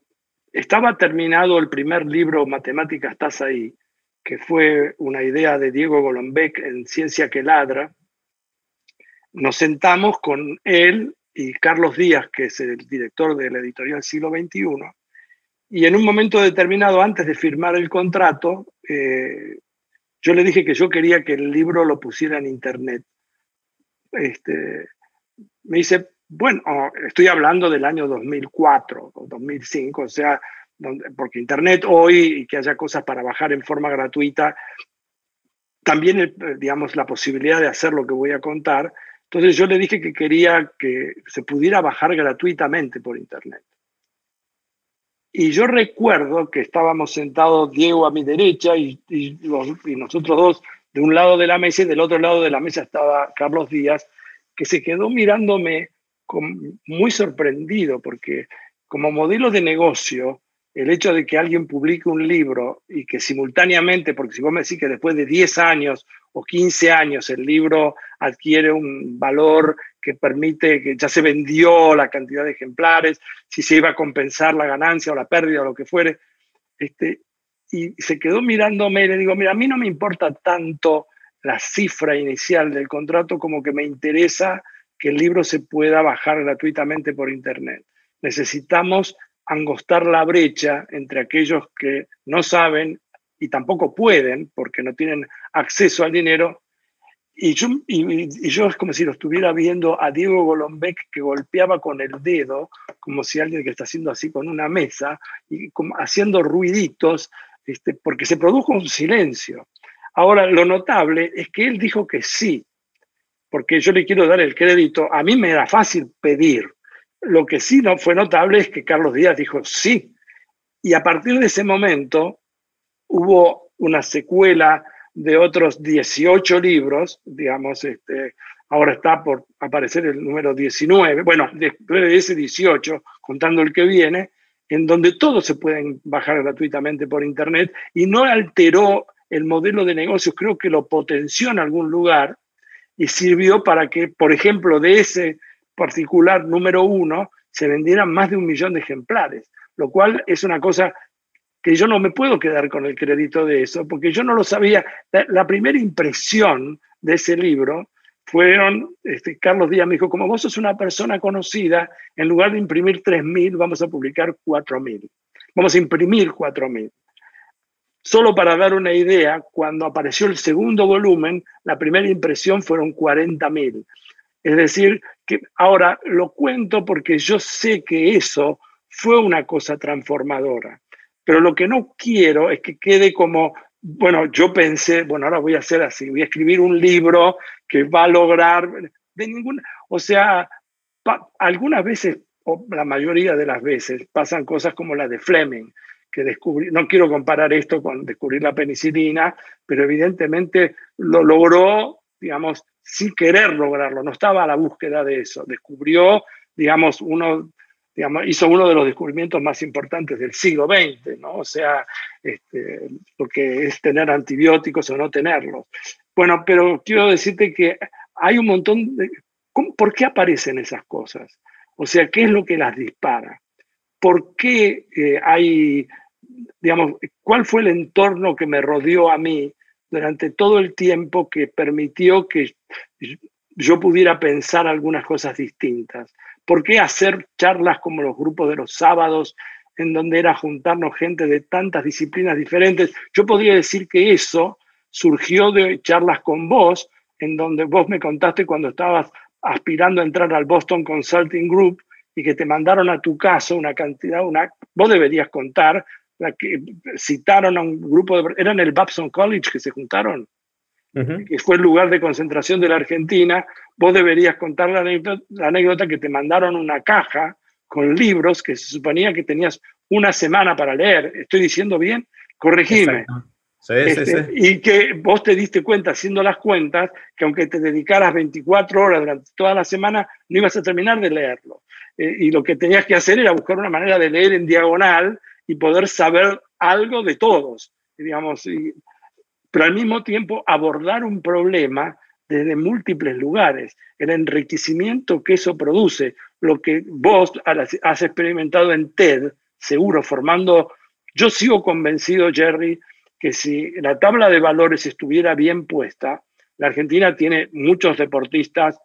estaba terminado el primer libro, Matemáticas, estás ahí, que fue una idea de Diego Golombek en Ciencia que Ladra, nos sentamos con él y Carlos Díaz, que es el director de la editorial Siglo XXI, y en un momento determinado, antes de firmar el contrato, eh, yo le dije que yo quería que el libro lo pusiera en internet. Este, me dice, bueno, estoy hablando del año 2004 o 2005, o sea, porque internet hoy y que haya cosas para bajar en forma gratuita, también, digamos, la posibilidad de hacer lo que voy a contar, entonces yo le dije que quería que se pudiera bajar gratuitamente por internet. Y yo recuerdo que estábamos sentados Diego a mi derecha y, nosotros dos de un lado de la mesa y del otro lado de la mesa estaba Carlos Díaz, que se quedó mirándome muy sorprendido porque como modelo de negocio, el hecho de que alguien publique un libro y que simultáneamente, porque si vos me decís que después de 10 años o 15 años el libro adquiere un valor que permite que ya se vendió la cantidad de ejemplares, si se iba a compensar la ganancia o la pérdida o lo que fuere. Este, y se quedó mirándome y le digo, mira, a mí no me importa tanto la cifra inicial del contrato como que me interesa que el libro se pueda bajar gratuitamente por Internet. Necesitamos angostar la brecha entre aquellos que no saben y tampoco pueden porque no tienen acceso al dinero y yo, es como si lo estuviera viendo a Diego Golombek que golpeaba con el dedo, como si alguien que está haciendo así con una mesa, y como haciendo ruiditos, este, porque se produjo un silencio. Ahora, lo notable es que él dijo que sí, porque yo le quiero dar el crédito. A mí me era fácil pedir. Lo que sí no fue notable es que Carlos Díaz dijo sí. Y a partir de ese momento hubo una secuela de otros 18 libros, digamos, este, ahora está por aparecer el número 19, bueno, después de ese 18, contando el que viene, en donde todos se pueden bajar gratuitamente por Internet y no alteró el modelo de negocios, creo que lo potenció en algún lugar y sirvió para que, por ejemplo, de ese particular número uno se vendieran más de un millón de ejemplares, lo cual es una cosa que yo no me puedo quedar con el crédito de eso, porque yo no lo sabía. La, primera impresión de ese libro fueron, este, Carlos Díaz me dijo, como vos sos una persona conocida, en lugar de imprimir 3.000, vamos a publicar 4.000. Vamos a imprimir 4.000. Solo para dar una idea, cuando apareció el segundo volumen, la primera impresión fueron 40.000. Es decir, ahora lo cuento porque yo sé que eso fue una cosa transformadora. Pero lo que no quiero es que quede como, bueno, yo pensé, bueno, ahora voy a hacer así, voy a escribir un libro que va a lograr, de ninguna, o sea, algunas veces, o la mayoría de las veces, pasan cosas como la de Fleming, que descubrí, no quiero comparar esto con descubrir la penicilina, pero evidentemente lo logró, digamos, sin querer lograrlo, no estaba a la búsqueda de eso, descubrió, digamos, uno hizo uno de los descubrimientos más importantes del siglo XX, ¿no? O sea, este, lo que es tener antibióticos o no tenerlos. Bueno, pero quiero decirte que hay un montón de... ¿Por qué aparecen esas cosas? O sea, ¿qué es lo que las dispara? ¿Por qué eh, hay, digamos, cuál fue el entorno que me rodeó a mí durante todo el tiempo que permitió que yo pudiera pensar algunas cosas distintas? ¿Por qué hacer charlas como los grupos de los sábados, en donde era juntarnos gente de tantas disciplinas diferentes? Yo podría decir que eso surgió de charlas con vos, en donde vos me contaste cuando estabas aspirando a entrar al Boston Consulting Group y que te mandaron a tu casa una cantidad, una, vos deberías contar, la que citaron a un grupo de, eran el Babson College que se juntaron, que fue el lugar de concentración de la Argentina, vos deberías contar la anécdota, que te mandaron una caja con libros que se suponía que tenías una semana para leer. ¿Estoy diciendo bien? Corregime. Sí, sí, este, sí. Y que vos te diste cuenta haciendo las cuentas que aunque te dedicaras 24 horas durante toda la semana, no ibas a terminar de leerlo. Eh, y lo que tenías que hacer era buscar una manera de leer en diagonal y poder saber algo de todos. digamos, y pero al mismo tiempo abordar un problema desde múltiples lugares, el enriquecimiento que eso produce, lo que vos has experimentado en TED, seguro, formando, yo sigo convencido, Jerry, que si la tabla de valores estuviera bien puesta, la Argentina tiene muchos deportistas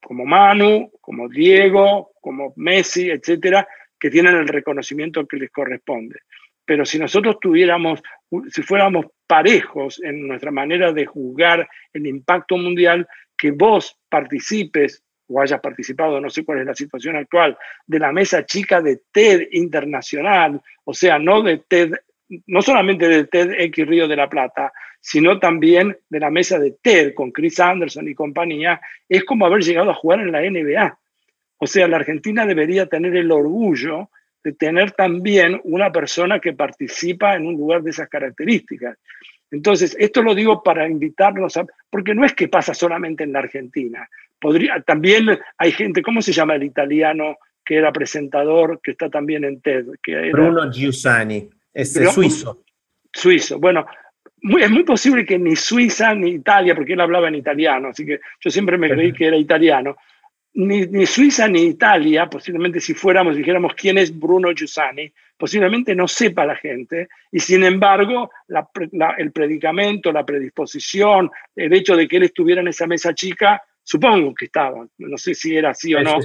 como Manu, como Diego, como Messi, etcétera, que tienen el reconocimiento que les corresponde. Pero si nosotros tuviéramos, si fuéramos parejos en nuestra manera de juzgar el impacto mundial, que vos participes o hayas participado, no sé cuál es la situación actual, de la mesa chica de TED internacional, o sea, no de TED, no solamente de TEDx Río de la Plata, sino también de la mesa de TED con Chris Anderson y compañía, es como haber llegado a jugar en la NBA. O sea, la Argentina debería tener el orgullo de tener también una persona que participa en un lugar de esas características. Entonces, esto lo digo para invitarnos a, porque no es que pasa solamente en la Argentina. Podría, también hay gente, ¿cómo se llama el italiano que era presentador, que está también en TED? Que Bruno Giussani, es suizo. Suizo, bueno, es muy posible que ni Suiza ni Italia, porque él hablaba en italiano, así que yo siempre me creí que era italiano, ni, Suiza ni Italia, posiblemente si fuéramos, dijéramos quién es Bruno Giussani, posiblemente no sepa la gente, y sin embargo el predicamento, la predisposición, el hecho de que él estuviera en esa mesa chica, supongo que estaba, no sé si era así o no.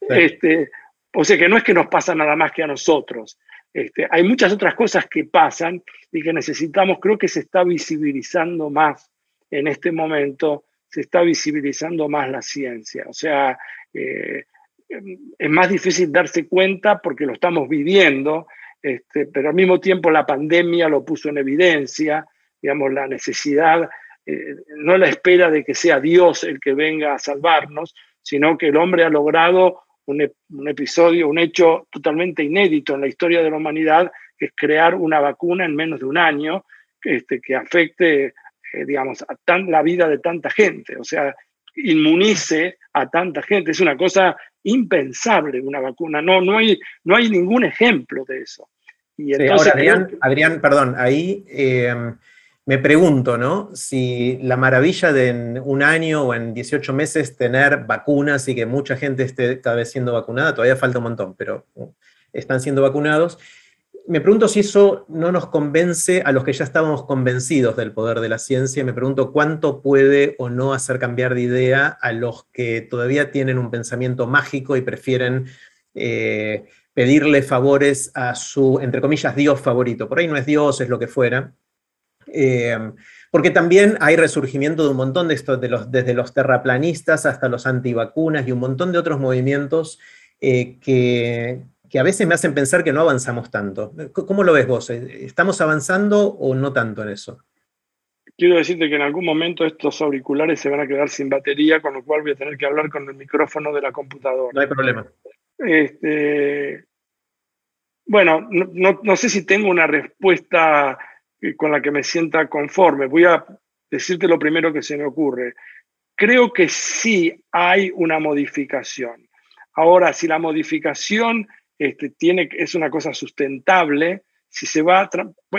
Este, o sea que no es que nos pasa nada más que a nosotros. Este, hay muchas otras cosas que pasan y que necesitamos, creo que se está visibilizando más en este momento se está visibilizando más la ciencia. O sea, eh, es más difícil darse cuenta porque lo estamos viviendo, este, pero al mismo tiempo la pandemia lo puso en evidencia, digamos, la necesidad, eh, no la espera de que sea Dios el que venga a salvarnos, sino que el hombre ha logrado un, episodio, un hecho totalmente inédito en la historia de la humanidad, que es crear una vacuna en menos de un año este, que afecte eh, digamos, a tan, la vida de tanta gente, o sea, inmunice a tanta gente. Es una cosa impensable una vacuna, no, no, hay, no hay ningún ejemplo de eso. Y entonces, Adrián, perdón, ahí em, me pregunto, ¿no? Si la maravilla de en un año o en 18 meses tener vacunas y que mucha gente esté cada vez siendo vacunada, todavía falta un montón, pero uh, están siendo vacunados me pregunto si eso no nos convence a los que ya estábamos convencidos del poder de la ciencia. Me pregunto cuánto puede o no hacer cambiar de idea a los que todavía tienen un pensamiento mágico y prefieren eh, pedirle favores a su, entre comillas, Dios favorito. Por ahí no es Dios, es lo que fuera. Eh, porque también hay resurgimiento de un montón de estos, de los, desde los terraplanistas hasta los antivacunas y un montón de otros movimientos eh, que, que a veces me hacen pensar que no avanzamos tanto. ¿Cómo lo ves vos? ¿Estamos avanzando o no tanto en eso? Quiero decirte que en algún momento estos auriculares se van a quedar sin batería, con lo cual voy a tener que hablar con el micrófono de la computadora. No hay problema. Este, bueno, no, sé si tengo una respuesta con la que me sienta conforme. Voy a decirte lo primero que se me ocurre. Creo que sí hay una modificación. Ahora, si la modificación este, tiene, es una cosa sustentable, si se va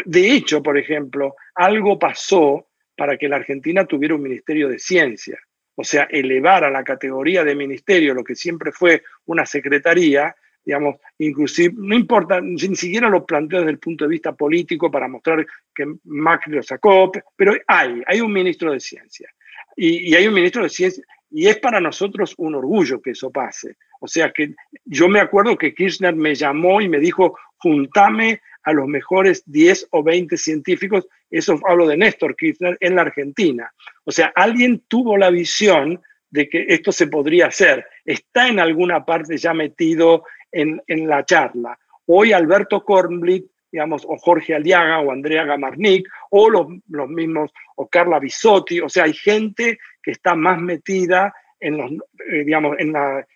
de hecho, por ejemplo, algo pasó para que la Argentina tuviera un ministerio de ciencia, o sea, elevar a la categoría de ministerio lo que siempre fue una secretaría, digamos, inclusive, no importa, ni siquiera lo planteo desde el punto de vista político para mostrar que Macri lo sacó, pero hay, hay un ministro de ciencia. Y, y hay un ministro de ciencia, y es para nosotros un orgullo que eso pase. O sea que yo me acuerdo que Kirchner me llamó y me dijo, juntame a los mejores 10 o 20 científicos, eso hablo de Néstor Kirchner, en la Argentina. O sea, alguien tuvo la visión de que esto se podría hacer. Está en alguna parte ya metido en, la charla. Hoy Alberto Kornblit, digamos, o Jorge Aliaga o Andrea Gamarnik, o los, los mismos, o Carla Bisotti, o sea, hay gente que está más metida en, los, eh, digamos, en,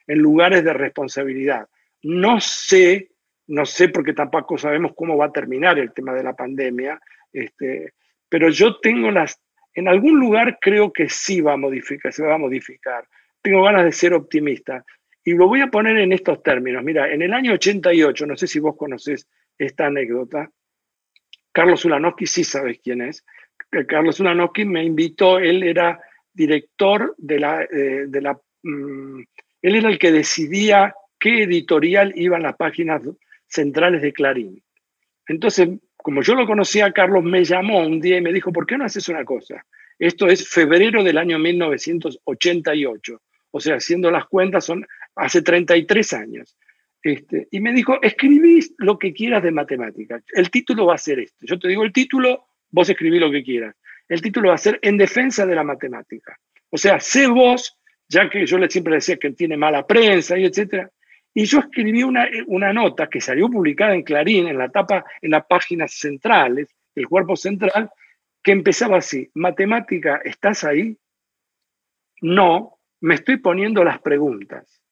en lugares de responsabilidad. No sé, no sé porque tampoco sabemos cómo va a terminar el tema de la pandemia, este, pero yo tengo las, en algún lugar creo que sí va a modificar, se va a modificar. Tengo ganas de ser optimista. Y lo voy a poner en estos términos. Mira, en el año 88, no sé si vos conocés esta anécdota, Carlos Ulanowski sí sabes quién es. Carlos Ulanowski me invitó, él era director de la... Eh, de la mm, él era el que decidía qué editorial iban las páginas centrales de Clarín. Entonces, como yo lo conocía, Carlos me llamó un día y me dijo, ¿por qué no haces una cosa? Esto es febrero del año 1988. O sea, haciendo las cuentas, son hace 33 años. Este, y me dijo, escribís lo que quieras de matemáticas. El título va a ser este. Yo te digo el título, vos escribís lo que quieras el título va a ser En defensa de la matemática. O sea, sé vos, ya que yo siempre decía que tiene mala prensa y etcétera. Y yo escribí una, una nota que salió publicada en Clarín, en la tapa, en las páginas centrales, el cuerpo central, que empezaba así, matemática, ¿estás ahí? No, me estoy poniendo las preguntas.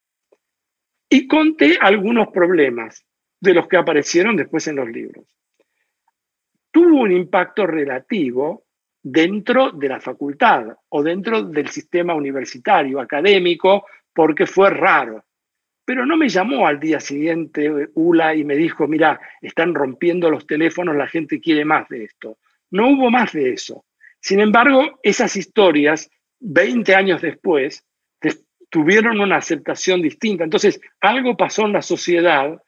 Y conté algunos problemas de los que aparecieron después en los libros. Tuvo un impacto relativo dentro de la facultad o dentro del sistema universitario, académico, porque fue raro. Pero no me llamó al día siguiente ULA y me dijo, mira, están rompiendo los teléfonos, la gente quiere más de esto. No hubo más de eso. Sin embargo, esas historias, 20 años después, tuvieron una aceptación distinta. Entonces, algo pasó en la sociedad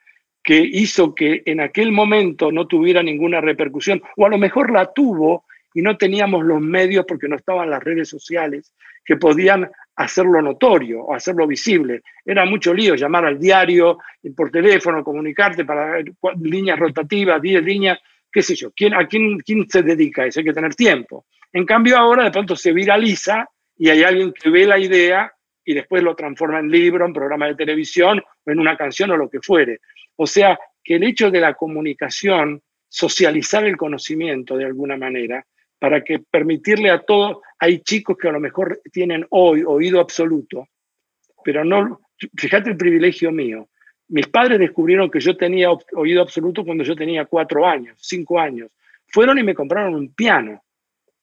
que hizo que en aquel momento no tuviera ninguna repercusión, o a lo mejor la tuvo y no teníamos los medios porque no estaban las redes sociales que podían hacerlo notorio o hacerlo visible. Era mucho lío llamar al diario por teléfono, comunicarte para líneas rotativas, 10 líneas, qué sé yo. ¿Quién, ¿A quién, quién se dedica eso? Hay que tener tiempo. En cambio ahora de pronto se viraliza y hay alguien que ve la idea y después lo transforma en libro, en programa de televisión o en una canción o lo que fuere. O sea, que el hecho de la comunicación, socializar el conocimiento de alguna manera, para que permitirle a todos, hay chicos que a lo mejor tienen hoy oído absoluto, pero no, fíjate el privilegio mío. Mis padres descubrieron que yo tenía oído absoluto cuando yo tenía cuatro años, cinco años. Fueron y me compraron un piano.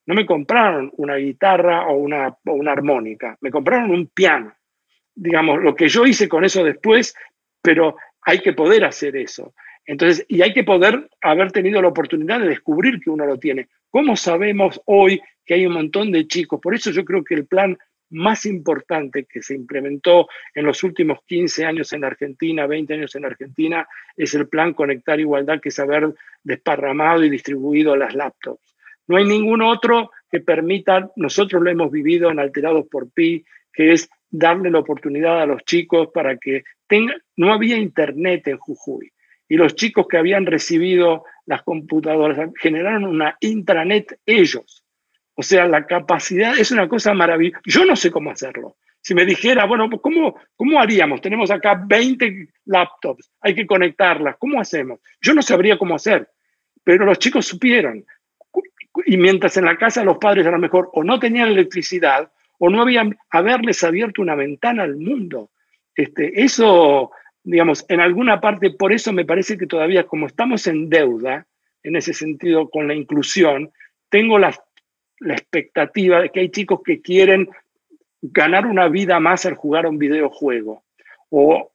No me compraron una guitarra o una, armónica, me compraron un piano. Digamos, lo que yo hice con eso después, pero hay que poder hacer eso. Entonces, y hay que poder haber tenido la oportunidad de descubrir que uno lo tiene. ¿Cómo sabemos hoy que hay un montón de chicos? Por eso yo creo que el plan más importante que se implementó en los últimos 15 años en Argentina, 20 años en Argentina, es el plan Conectar Igualdad, que es haber desparramado y distribuido las laptops. No hay ningún otro que permita, nosotros lo hemos vivido en Alterados por Pi, que es darle la oportunidad a los chicos para que tengan, no había internet en Jujuy, y los chicos que habían recibido las computadoras generaron una intranet ellos. O sea, la capacidad es una cosa maravillosa. Yo no sé cómo hacerlo. Si me dijera, bueno, ¿cómo, ¿cómo haríamos? Tenemos acá 20 laptops, hay que conectarlas, ¿cómo hacemos? Yo no sabría cómo hacer, pero los chicos supieron. Y mientras en la casa los padres a lo mejor o no tenían electricidad o no habían haberles abierto una ventana al mundo. Este, eso, digamos, en alguna parte, por eso me parece que todavía como estamos en deuda, en ese sentido, con la inclusión, tengo la, la expectativa de que hay chicos que quieren ganar una vida más al jugar un videojuego o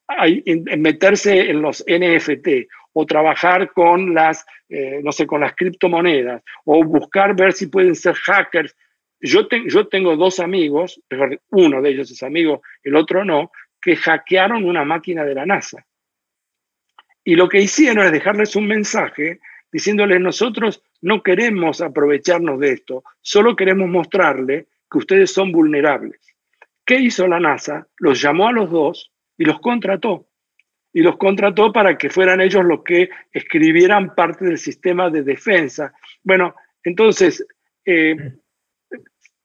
meterse en los NFT o trabajar con las, eh, no sé, con las criptomonedas, o buscar ver si pueden ser hackers. Yo, yo tengo dos amigos, uno de ellos es amigo, el otro no, que hackearon una máquina de la NASA. Y lo que hicieron es dejarles un mensaje diciéndoles nosotros no queremos aprovecharnos de esto, solo queremos mostrarle que ustedes son vulnerables. ¿Qué hizo la NASA? Los llamó a los dos y los contrató y los contrató para que fueran ellos los que escribieran parte del sistema de defensa. Bueno, entonces, eh,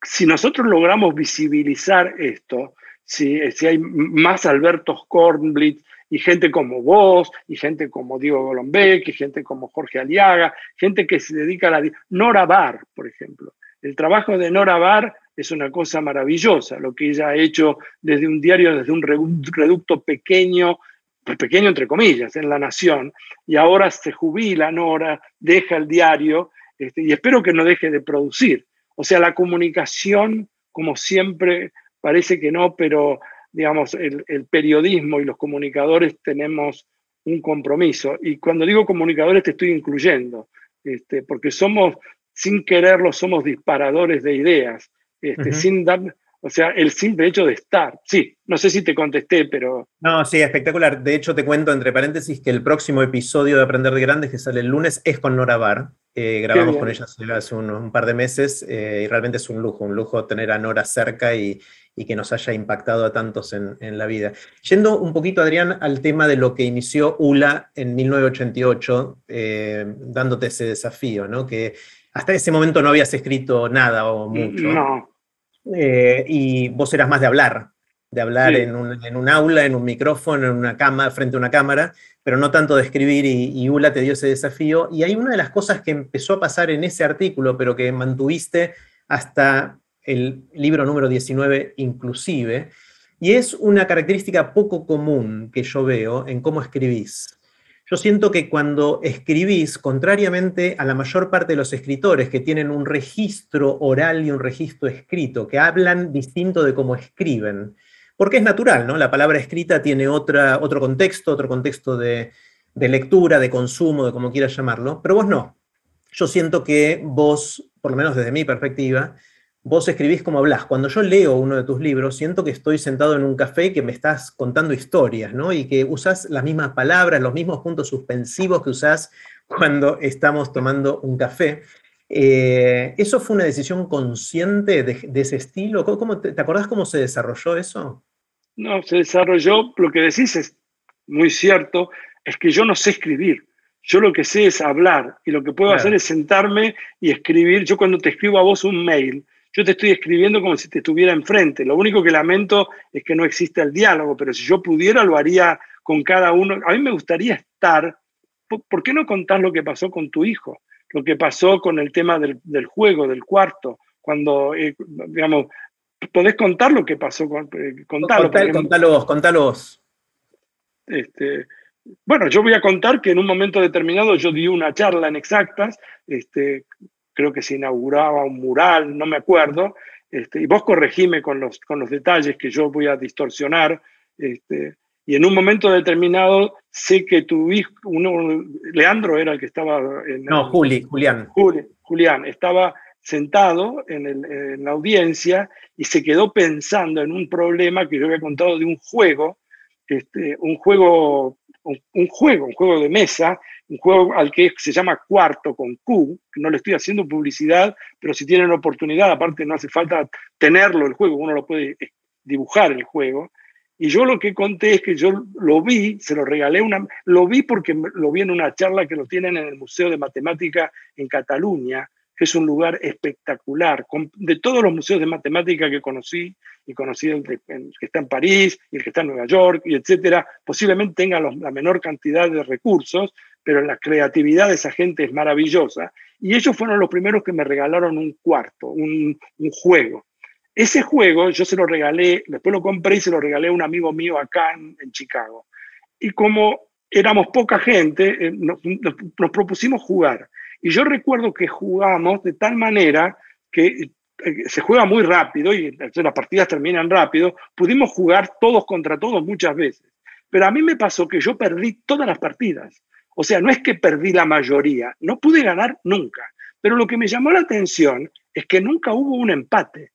si nosotros logramos visibilizar esto, si, si hay más Albertos Kornblitz y gente como vos, y gente como Diego Golombek, y gente como Jorge Aliaga, gente que se dedica a la... Nora Bar, por ejemplo. El trabajo de Nora Bar es una cosa maravillosa, lo que ella ha hecho desde un diario, desde un reducto pequeño pequeño entre comillas, en La Nación, y ahora se jubila Nora, deja el diario, este, y espero que no deje de producir. O sea, la comunicación, como siempre, parece que no, pero digamos, el, periodismo y los comunicadores tenemos un compromiso. Y cuando digo comunicadores te estoy incluyendo, este, porque somos, sin quererlo, somos disparadores de ideas, este, sin dar, o sea, el simple hecho de estar. Sí, no sé si te contesté, pero... No, sí, espectacular. De hecho, te cuento entre paréntesis que el próximo episodio de Aprender de Grandes, que sale el lunes, es con Nora Bar. Eh, grabamos con ella hace un, par de meses eh, y realmente es un lujo, un lujo tener a Nora cerca y, que nos haya impactado a tantos en, la vida. Yendo un poquito, Adrián, al tema de lo que inició ULA en 1988, eh, dándote ese desafío, ¿no? Que hasta ese momento no habías escrito nada o mucho. No. Eh, y vos eras más de hablar, de hablar en, un, aula, en un micrófono, en una cama, frente a una cámara, pero no tanto de escribir y, ULA te dio ese desafío. Y hay una de las cosas que empezó a pasar en ese artículo, pero que mantuviste hasta el libro número 19 inclusive, y es una característica poco común que yo veo en cómo escribís. Yo siento que cuando escribís, contrariamente a la mayor parte de los escritores que tienen un registro oral y un registro escrito, que hablan distinto de cómo escriben, porque es natural, ¿no? La palabra escrita tiene otra, otro contexto, otro contexto de, de lectura, de consumo, de como quieras llamarlo, pero vos no. Yo siento que vos, por lo menos desde mi perspectiva, vos escribís como hablas. Cuando yo leo uno de tus libros, siento que estoy sentado en un café y que me estás contando historias, ¿no? Y que usas las mismas palabras, los mismos puntos suspensivos que usás cuando estamos tomando un café. Eh, ¿Eso fue una decisión consciente de, ese estilo? ¿Cómo, te, acordás cómo se desarrolló eso? No, se desarrolló, lo que decís es muy cierto, es que yo no sé escribir. Yo lo que sé es hablar y lo que puedo hacer es sentarme y escribir. Yo cuando te escribo a vos un mail, Yo te estoy escribiendo como si te estuviera enfrente. Lo único que lamento es que no existe el diálogo, pero si yo pudiera lo haría con cada uno. A mí me gustaría estar. ¿Por qué no contar lo que pasó con tu hijo? Lo que pasó con el tema del, juego, del cuarto, cuando, eh, digamos, podés contar lo que pasó con eh, contalo, contalo vos, Este, bueno, yo voy a contar que en un momento determinado yo di una charla en Exactas, este, creo que se inauguraba un mural, no me acuerdo, este, y vos corregime con los, con los detalles que yo voy a distorsionar, este, y en un momento determinado sé que tu hijo, uno, Leandro era el que estaba... En, no, Juli, Julián. Julián, estaba sentado en, en, la audiencia y se quedó pensando en un problema que yo había contado de un juego, este, un juego un, juego, un juego de mesa, un juego al que se llama Cuarto con Q, no le estoy haciendo publicidad, pero si tienen oportunidad, aparte no hace falta tenerlo el juego, uno lo puede eh, dibujar el juego. Y yo lo que conté es que yo lo vi, se lo regalé una, lo vi porque lo vi en una charla que lo tienen en el Museo de Matemática en Cataluña, que es un lugar espectacular. De todos los museos de matemática que conocí, y conocí el, que está en París y el que está en Nueva York, y etcétera, posiblemente tengan la menor cantidad de recursos, pero la creatividad de esa gente es maravillosa. Y ellos fueron los primeros que me regalaron un cuarto, un, juego. Ese juego yo se lo regalé, después lo compré y se lo regalé a un amigo mío acá en, Chicago. Y como éramos poca gente, eh, nos, propusimos jugar. Y yo recuerdo que jugamos de tal manera que eh, se juega muy rápido y las partidas terminan rápido, pudimos jugar todos contra todos muchas veces. Pero a mí me pasó que yo perdí todas las partidas. O sea, no es que perdí la mayoría, no pude ganar nunca. Pero lo que me llamó la atención es que nunca hubo un empate.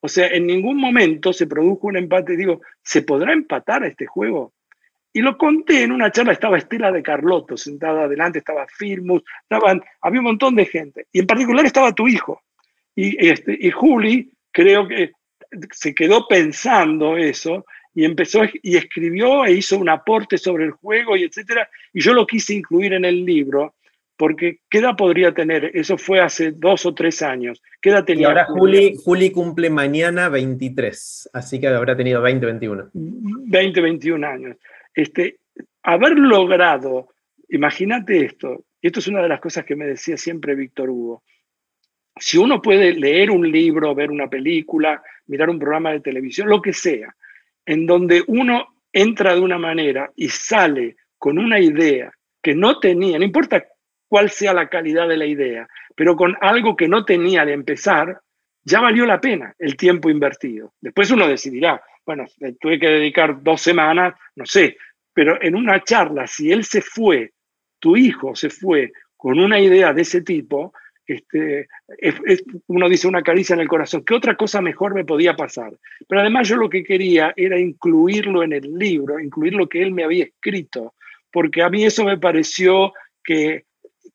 O sea, en ningún momento se produjo un empate. Digo, ¿se podrá empatar este juego? Y lo conté en una charla, estaba Estela de Carlotto sentada adelante, estaba Filmus, estaban, había un montón de gente. Y en particular estaba tu hijo. Y, este, y Juli creo que se quedó pensando eso y empezó y escribió e hizo un aporte sobre el juego y etcétera. Y yo lo quise incluir en el libro porque ¿qué edad podría tener? Eso fue hace dos o tres años. ¿Qué edad tenía? Y ahora Juli, Juli cumple mañana 23, así que habrá tenido 20, 21. 20, 21 años. Este, haber logrado, imagínate esto, y esto es una de las cosas que me decía siempre Víctor Hugo, si uno puede leer un libro, ver una película, mirar un programa de televisión, lo que sea, en donde uno entra de una manera y sale con una idea que no tenía, no importa cuál sea la calidad de la idea, pero con algo que no tenía al empezar, ya valió la pena el tiempo invertido. Después uno decidirá, bueno, tuve que dedicar dos semanas, no sé, pero en una charla, si él se fue, tu hijo se fue con una idea de ese tipo, este, uno dice una caricia en el corazón, ¿qué otra cosa mejor me podía pasar? Pero además yo lo que quería era incluirlo en el libro, incluir lo que él me había escrito, porque a mí eso me pareció que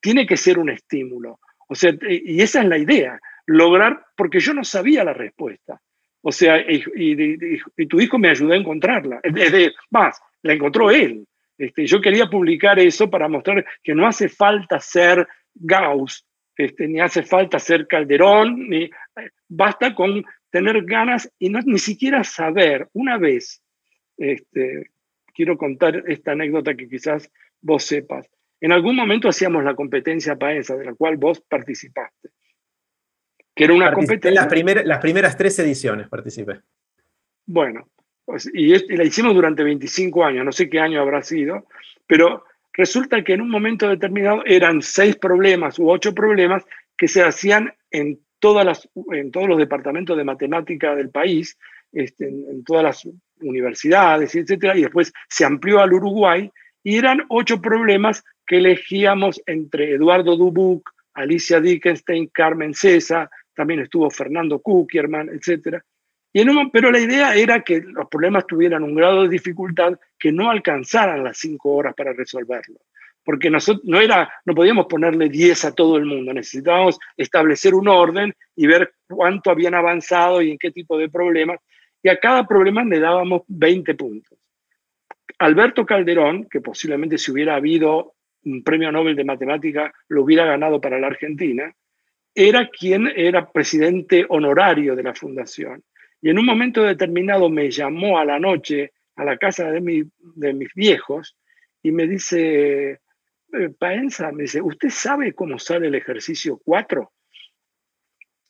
tiene que ser un estímulo. O sea, y esa es la idea, lograr, porque yo no sabía la respuesta. O sea, y, tu hijo me ayudó a encontrarla. Es más, la encontró él. Este, yo quería publicar eso para mostrar que no hace falta ser Gauss este, ni hace falta ser Calderón, ni, basta con tener ganas y no ni siquiera saber. Una vez, este, quiero contar esta anécdota que quizás vos sepas. En algún momento hacíamos la competencia paesa, de la cual vos participaste. Que era una competencia. Las, las primeras tres ediciones participé. Bueno, pues, y, y, la hicimos durante 25 años, no sé qué año habrá sido, pero resulta que en un momento determinado eran seis problemas u ocho problemas que se hacían en, todas las, en todos los departamentos de matemática del país, este, en, todas las universidades, etc. Y después se amplió al Uruguay y eran ocho problemas que elegíamos entre Eduardo Dubuc, Alicia Dickenstein, Carmen César, también estuvo Fernando Kuckerman, etc. Y pero la idea era que los problemas tuvieran un grado de dificultad que no alcanzaran las cinco horas para resolverlo. Porque nosotros, no, era, no podíamos ponerle 10 a todo el mundo, necesitábamos establecer un orden y ver cuánto habían avanzado y en qué tipo de problemas. Y a cada problema le dábamos 20 puntos. Alberto Calderón, que posiblemente si hubiera habido un premio Nobel de Matemática, lo hubiera ganado para la Argentina, era quien era presidente honorario de la fundación. Y en un momento determinado me llamó a la noche a la casa de, de mis viejos y me dice, eh, Paenza, me dice, ¿usted sabe cómo sale el ejercicio 4?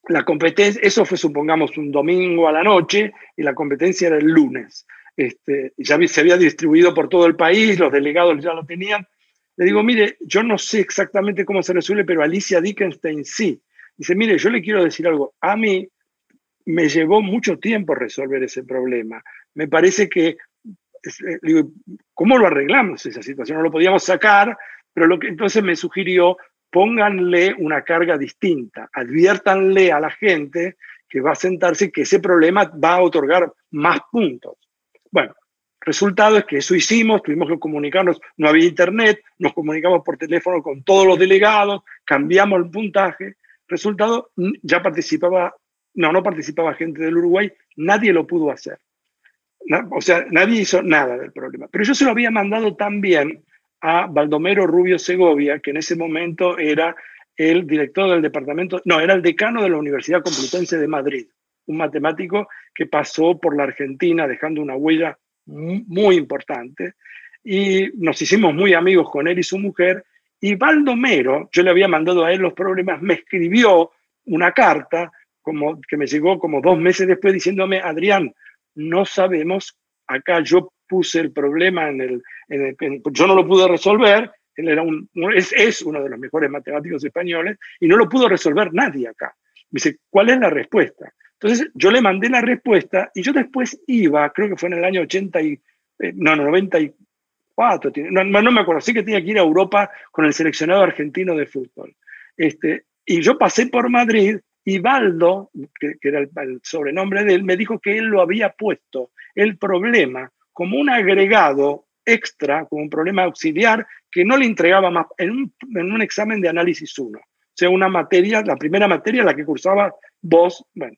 La competencia, eso fue supongamos un domingo a la noche y la competencia era el lunes. Este, ya se había distribuido por todo el país, los delegados ya lo tenían. Le digo, mire, yo no sé exactamente cómo se resuelve, pero Alicia Dickenstein sí. Dice, mire, yo le quiero decir algo. A mí me llevó mucho tiempo resolver ese problema. Me parece que, eh, digo, ¿cómo lo arreglamos esa situación? No lo podíamos sacar, pero lo que entonces me sugirió, pónganle una carga distinta, adviértanle a la gente que va a sentarse que ese problema va a otorgar más puntos. Bueno, resultado es que eso hicimos, tuvimos que comunicarnos, no había internet, nos comunicamos por teléfono con todos los delegados, cambiamos el puntaje. Resultado, ya participaba, no, no participaba gente del Uruguay, nadie lo pudo hacer. O sea, nadie hizo nada del problema. Pero yo se lo había mandado también a Baldomero Rubio Segovia, que en ese momento era el director del departamento, no, era el decano de la Universidad Complutense de Madrid un matemático que pasó por la Argentina dejando una huella muy importante. Y nos hicimos muy amigos con él y su mujer. Y Baldomero, yo le había mandado a él los problemas, me escribió una carta como, que me llegó como dos meses después diciéndome, Adrián, no sabemos, acá yo puse el problema en el, yo no lo pude resolver, él era un, es, es uno de los mejores matemáticos españoles y no lo pudo resolver nadie acá. Me dice, ¿cuál es la respuesta? Entonces yo le mandé la respuesta y yo después iba, creo que fue en el año 80 y, eh, no, 94, no, no, me acuerdo, sí que tenía que ir a Europa con el seleccionado argentino de fútbol. Este, y yo pasé por Madrid y Baldo, que, era el, sobrenombre de él, me dijo que él lo había puesto, el problema, como un agregado extra, como un problema auxiliar, que no le entregaba más en un, en un examen de análisis 1. O sea, una materia, la primera materia, la que cursaba vos, bueno,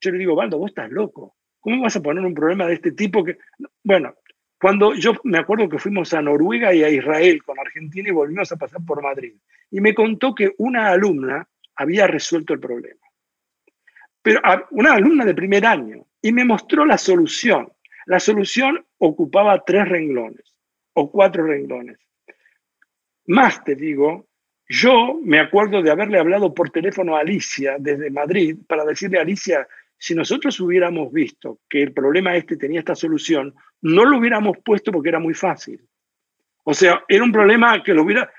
yo le digo, Baldo, vos estás loco. ¿Cómo vas a poner un problema de este tipo? que Bueno, cuando yo me acuerdo que fuimos a Noruega y a Israel con Argentina y volvimos a pasar por Madrid. Y me contó que una alumna había resuelto el problema. Pero una alumna de primer año. Y me mostró la solución. La solución ocupaba tres renglones o cuatro renglones. Más te digo, yo me acuerdo de haberle hablado por teléfono a Alicia desde Madrid para decirle a Alicia, si nosotros hubiéramos visto que el problema este tenía esta solución, no lo hubiéramos puesto porque era muy fácil. O sea, era un problema que lo hubiera...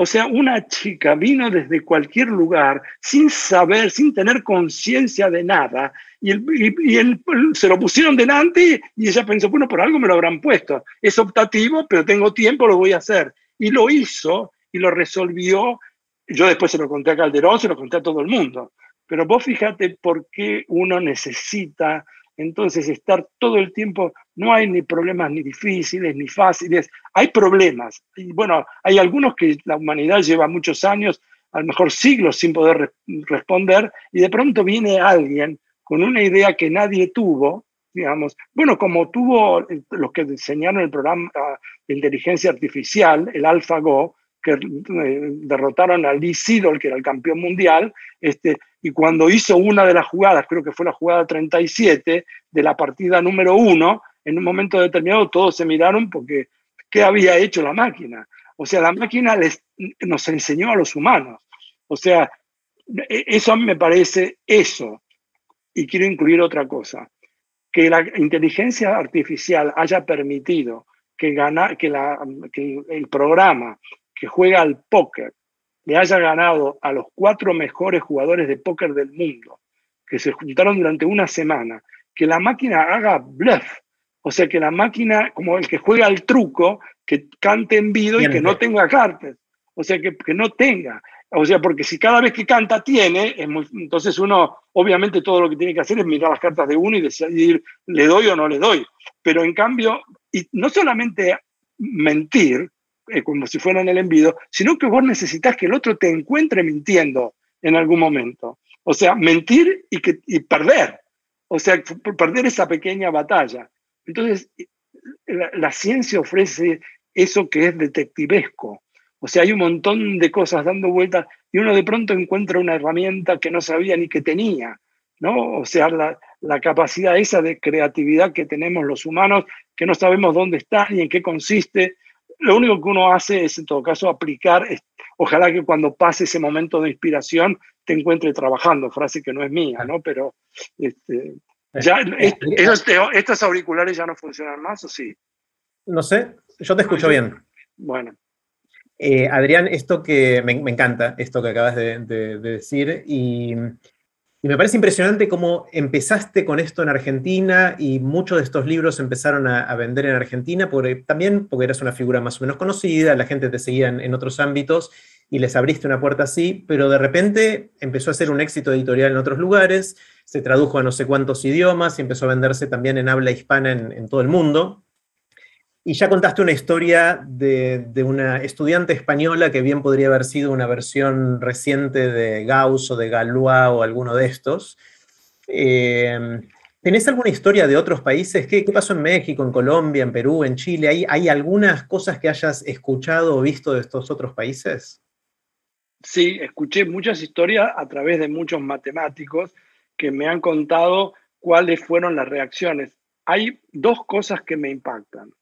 O sea, una chica vino desde cualquier lugar sin saber, sin tener conciencia de nada, y, y, se lo pusieron delante y ella pensó, bueno, por algo me lo habrán puesto. Es optativo, pero tengo tiempo, lo voy a hacer. Y lo hizo y lo resolvió. Yo después se lo conté a Calderón, se lo conté a todo el mundo. Pero vos fíjate por qué uno necesita entonces estar todo el tiempo, no hay ni problemas ni difíciles ni fáciles, hay problemas. Y bueno, hay algunos que la humanidad lleva muchos años, a lo mejor siglos sin poder responder, y de pronto viene alguien con una idea que nadie tuvo, digamos, bueno, como tuvo los que diseñaron el programa de inteligencia artificial, el AlphaGo, que eh, derrotaron a Lee Sedol, que era el campeón mundial, este, y cuando hizo una de las jugadas, creo que fue la jugada 37 de la partida número uno, en un momento determinado todos se miraron porque ¿qué había hecho la máquina? O sea, la máquina les, nos enseñó a los humanos. O sea, e, eso a mí me parece eso. Y quiero incluir otra cosa, que la inteligencia artificial haya permitido que, gana, que, la, que el programa que juega al póker le haya ganado a los cuatro mejores jugadores de póker del mundo, que se juntaron durante una semana, que la máquina haga bluff, o sea, que la máquina, como el que juega al truco, que cante en vido y que no tenga cartas, o sea, que, que, no tenga. O sea, porque si cada vez que canta tiene, entonces uno, obviamente todo lo que tiene que hacer es mirar las cartas de uno y decidir, le doy o no le doy. Pero en cambio, y no solamente mentir, eh, como si fuera en el envido, sino que vos necesitas que el otro te encuentre mintiendo en algún momento. O sea, mentir y, que, y perder. O sea, perder esa pequeña batalla. Entonces, la, la, ciencia ofrece eso que es detectivesco. O sea, hay un montón de cosas dando vueltas y uno de pronto encuentra una herramienta que no sabía ni que tenía, ¿no? O sea, la, la capacidad esa de creatividad que tenemos los humanos, que no sabemos dónde está ni en qué consiste. Lo único que uno hace es, en todo caso, aplicar, ojalá que cuando pase ese momento de inspiración te encuentre trabajando, frase que no es mía, ¿no? Pero este, ya, ¿estos auriculares ya no funcionan más o sí? No sé, yo te escucho bien. Bueno. Eh, Adrián, esto que me, encanta, esto que acabas de, decir, y, me parece impresionante cómo empezaste con esto en Argentina y muchos de estos libros empezaron a, vender en Argentina, porque, también porque eras una figura más o menos conocida, la gente te seguía en, otros ámbitos y les abriste una puerta así, pero de repente empezó a ser un éxito editorial en otros lugares, se tradujo a no sé cuántos idiomas y empezó a venderse también en habla hispana en todo el mundo. Y ya contaste una historia de, una estudiante española que bien podría haber sido una versión reciente de Gauss o de Galois o alguno de estos. Eh, ¿Tenés alguna historia de otros países? ¿Qué, pasó en México, en Colombia, en Perú, en Chile? ¿Hay, ¿Hay algunas cosas que hayas escuchado o visto de estos otros países? Sí, escuché muchas historias a través de muchos matemáticos que me han contado cuáles fueron las reacciones. Hay dos cosas que me impactan.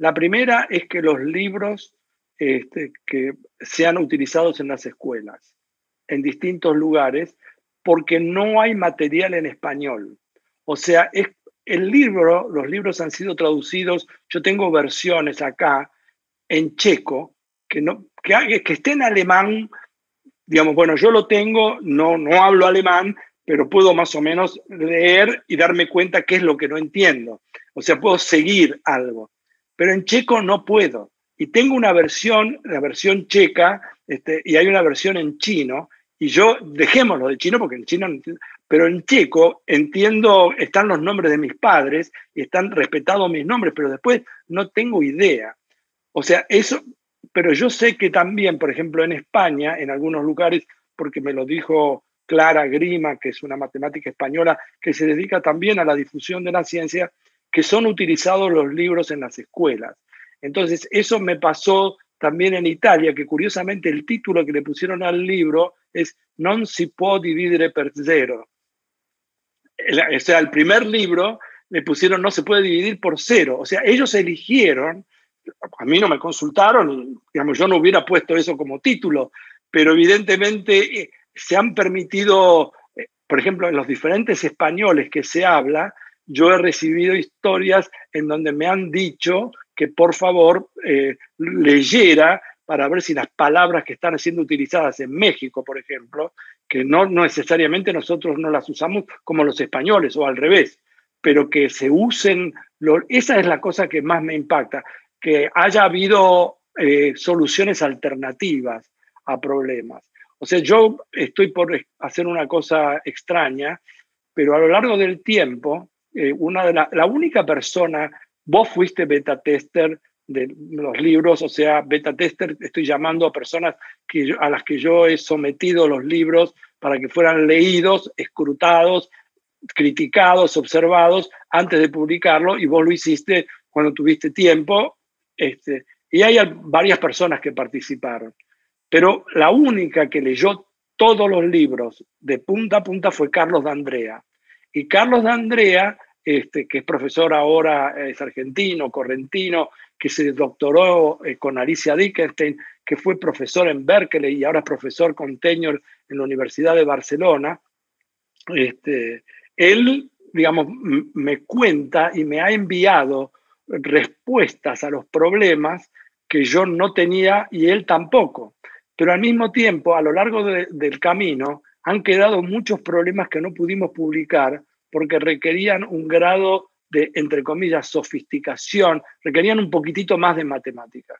La primera es que los libros este, que sean utilizados en las escuelas, en distintos lugares, porque no hay material en español. O sea, es, el libro, los libros han sido traducidos, yo tengo versiones acá en checo, que, no, que, que esté en alemán, digamos, bueno, yo lo tengo, no, no hablo alemán, pero puedo más o menos leer y darme cuenta qué es lo que no entiendo. O sea, puedo seguir algo pero en checo no puedo. Y tengo una versión, la versión checa, este, y hay una versión en chino, y yo, dejémoslo de chino porque en chino, pero en checo entiendo, están los nombres de mis padres y están respetados mis nombres, pero después no tengo idea. O sea, eso, pero yo sé que también, por ejemplo, en España, en algunos lugares, porque me lo dijo Clara Grima, que es una matemática española que se dedica también a la difusión de la ciencia, que son utilizados los libros en las escuelas. Entonces, eso me pasó también en Italia, que curiosamente el título que le pusieron al libro es Non si può dividere per zero. O sea, el primer libro le pusieron no se puede dividir por cero. O sea, ellos eligieron, a mí no me consultaron, digamos, yo no hubiera puesto eso como título, pero evidentemente eh, se han permitido, eh, por ejemplo, en los diferentes españoles que se habla, yo he recibido historias en donde me han dicho que por favor eh, leyera para ver si las palabras que están siendo utilizadas en México, por ejemplo, que no, necesariamente nosotros no las usamos como los españoles o al revés, pero que se usen, esa es la cosa que más me impacta, que haya habido eh, soluciones alternativas a problemas. O sea, yo estoy por hacer una cosa extraña, pero a lo largo del tiempo eh, una de la, única persona, vos fuiste beta tester de los libros, o sea, beta tester, estoy llamando a personas que a las que yo he sometido los libros para que fueran leídos, escrutados, criticados, observados antes de publicarlo, y vos lo hiciste cuando tuviste tiempo, este, y hay varias personas que participaron. Pero la única que leyó todos los libros de punta a punta fue Carlos D'Andrea. Y Carlos D'Andrea, este, que es profesor ahora, es argentino, correntino, que se doctoró eh, con Alicia Dickenstein, que fue profesor en Berkeley y ahora es profesor con tenure en la Universidad de Barcelona. Este, él, digamos, me cuenta y me ha enviado respuestas a los problemas que yo no tenía y él tampoco. Pero al mismo tiempo, a lo largo del camino, han quedado muchos problemas que no pudimos publicar porque requerían un grado de, entre comillas, sofisticación, requerían un poquitito más de matemática.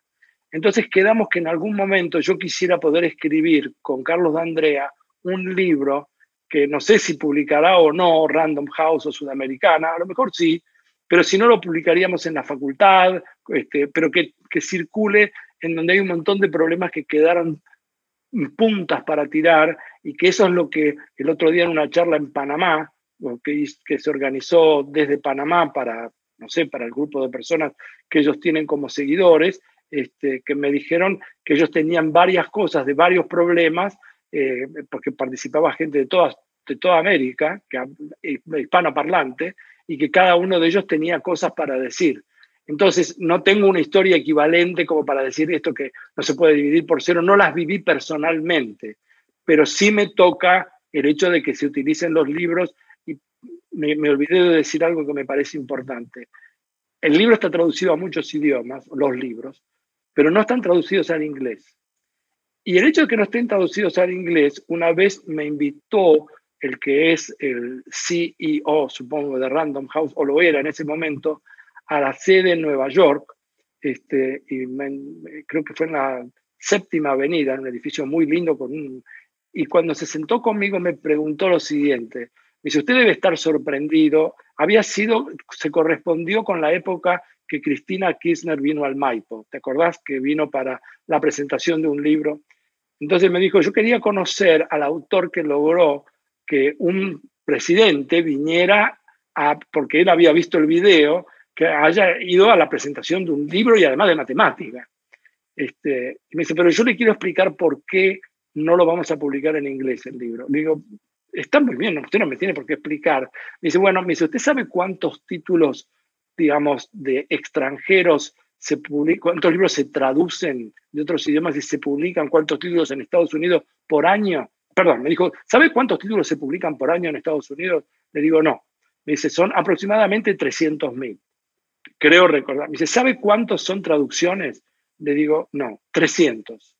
Entonces quedamos que en algún momento yo quisiera poder escribir con Carlos D'Andrea un libro que no sé si publicará o no Random House o Sudamericana, a lo mejor sí, pero si no lo publicaríamos en la facultad, este, pero que, que circule en donde hay un montón de problemas que quedaron puntas para tirar y que eso es lo que el otro día en una charla en Panamá, que, se organizó desde Panamá para, no sé, para el grupo de personas que ellos tienen como seguidores, este, que me dijeron que ellos tenían varias cosas de varios problemas eh, porque participaba gente de, todas, de toda América, que, hispanoparlante, y que cada uno de ellos tenía cosas para decir. Entonces, no tengo una historia equivalente como para decir esto que no se puede dividir por cero, no las viví personalmente, pero sí me toca el hecho de que se utilicen los libros y me, olvidé de decir algo que me parece importante. El libro está traducido a muchos idiomas, los libros, pero no están traducidos al inglés. Y el hecho de que no estén traducidos al inglés, una vez me invitó el que es el CEO, supongo, de Random House, o lo era en ese momento, a la sede en Nueva York, este, y creo que fue en la séptima avenida, en un edificio muy lindo, y cuando se sentó conmigo me preguntó lo siguiente, me dice, usted debe estar sorprendido, había sido, se correspondió con la época que Cristina Kirchner vino al Maipo, ¿te acordás que vino para la presentación de un libro? Entonces me dijo, yo quería conocer al autor que logró que un presidente viniera a, porque él había visto el video, que haya ido a la presentación de un libro y además de matemática. Este, y me dice, pero yo le quiero explicar por qué no lo vamos a publicar en inglés el libro. Le digo, está muy bien, usted no me tiene por qué explicar. Me dice, bueno, me dice, ¿usted sabe cuántos títulos, digamos, de extranjeros se publican, cuántos libros se traducen de otros idiomas y se publican, cuántos títulos en Estados Unidos por año? perdón, me dijo, ¿sabe cuántos títulos se publican por año en Estados Unidos? Le digo, no. Me dice, son aproximadamente 300.000. Creo recordar. Me dice, ¿sabe cuántos son traducciones? Le digo, no, 300.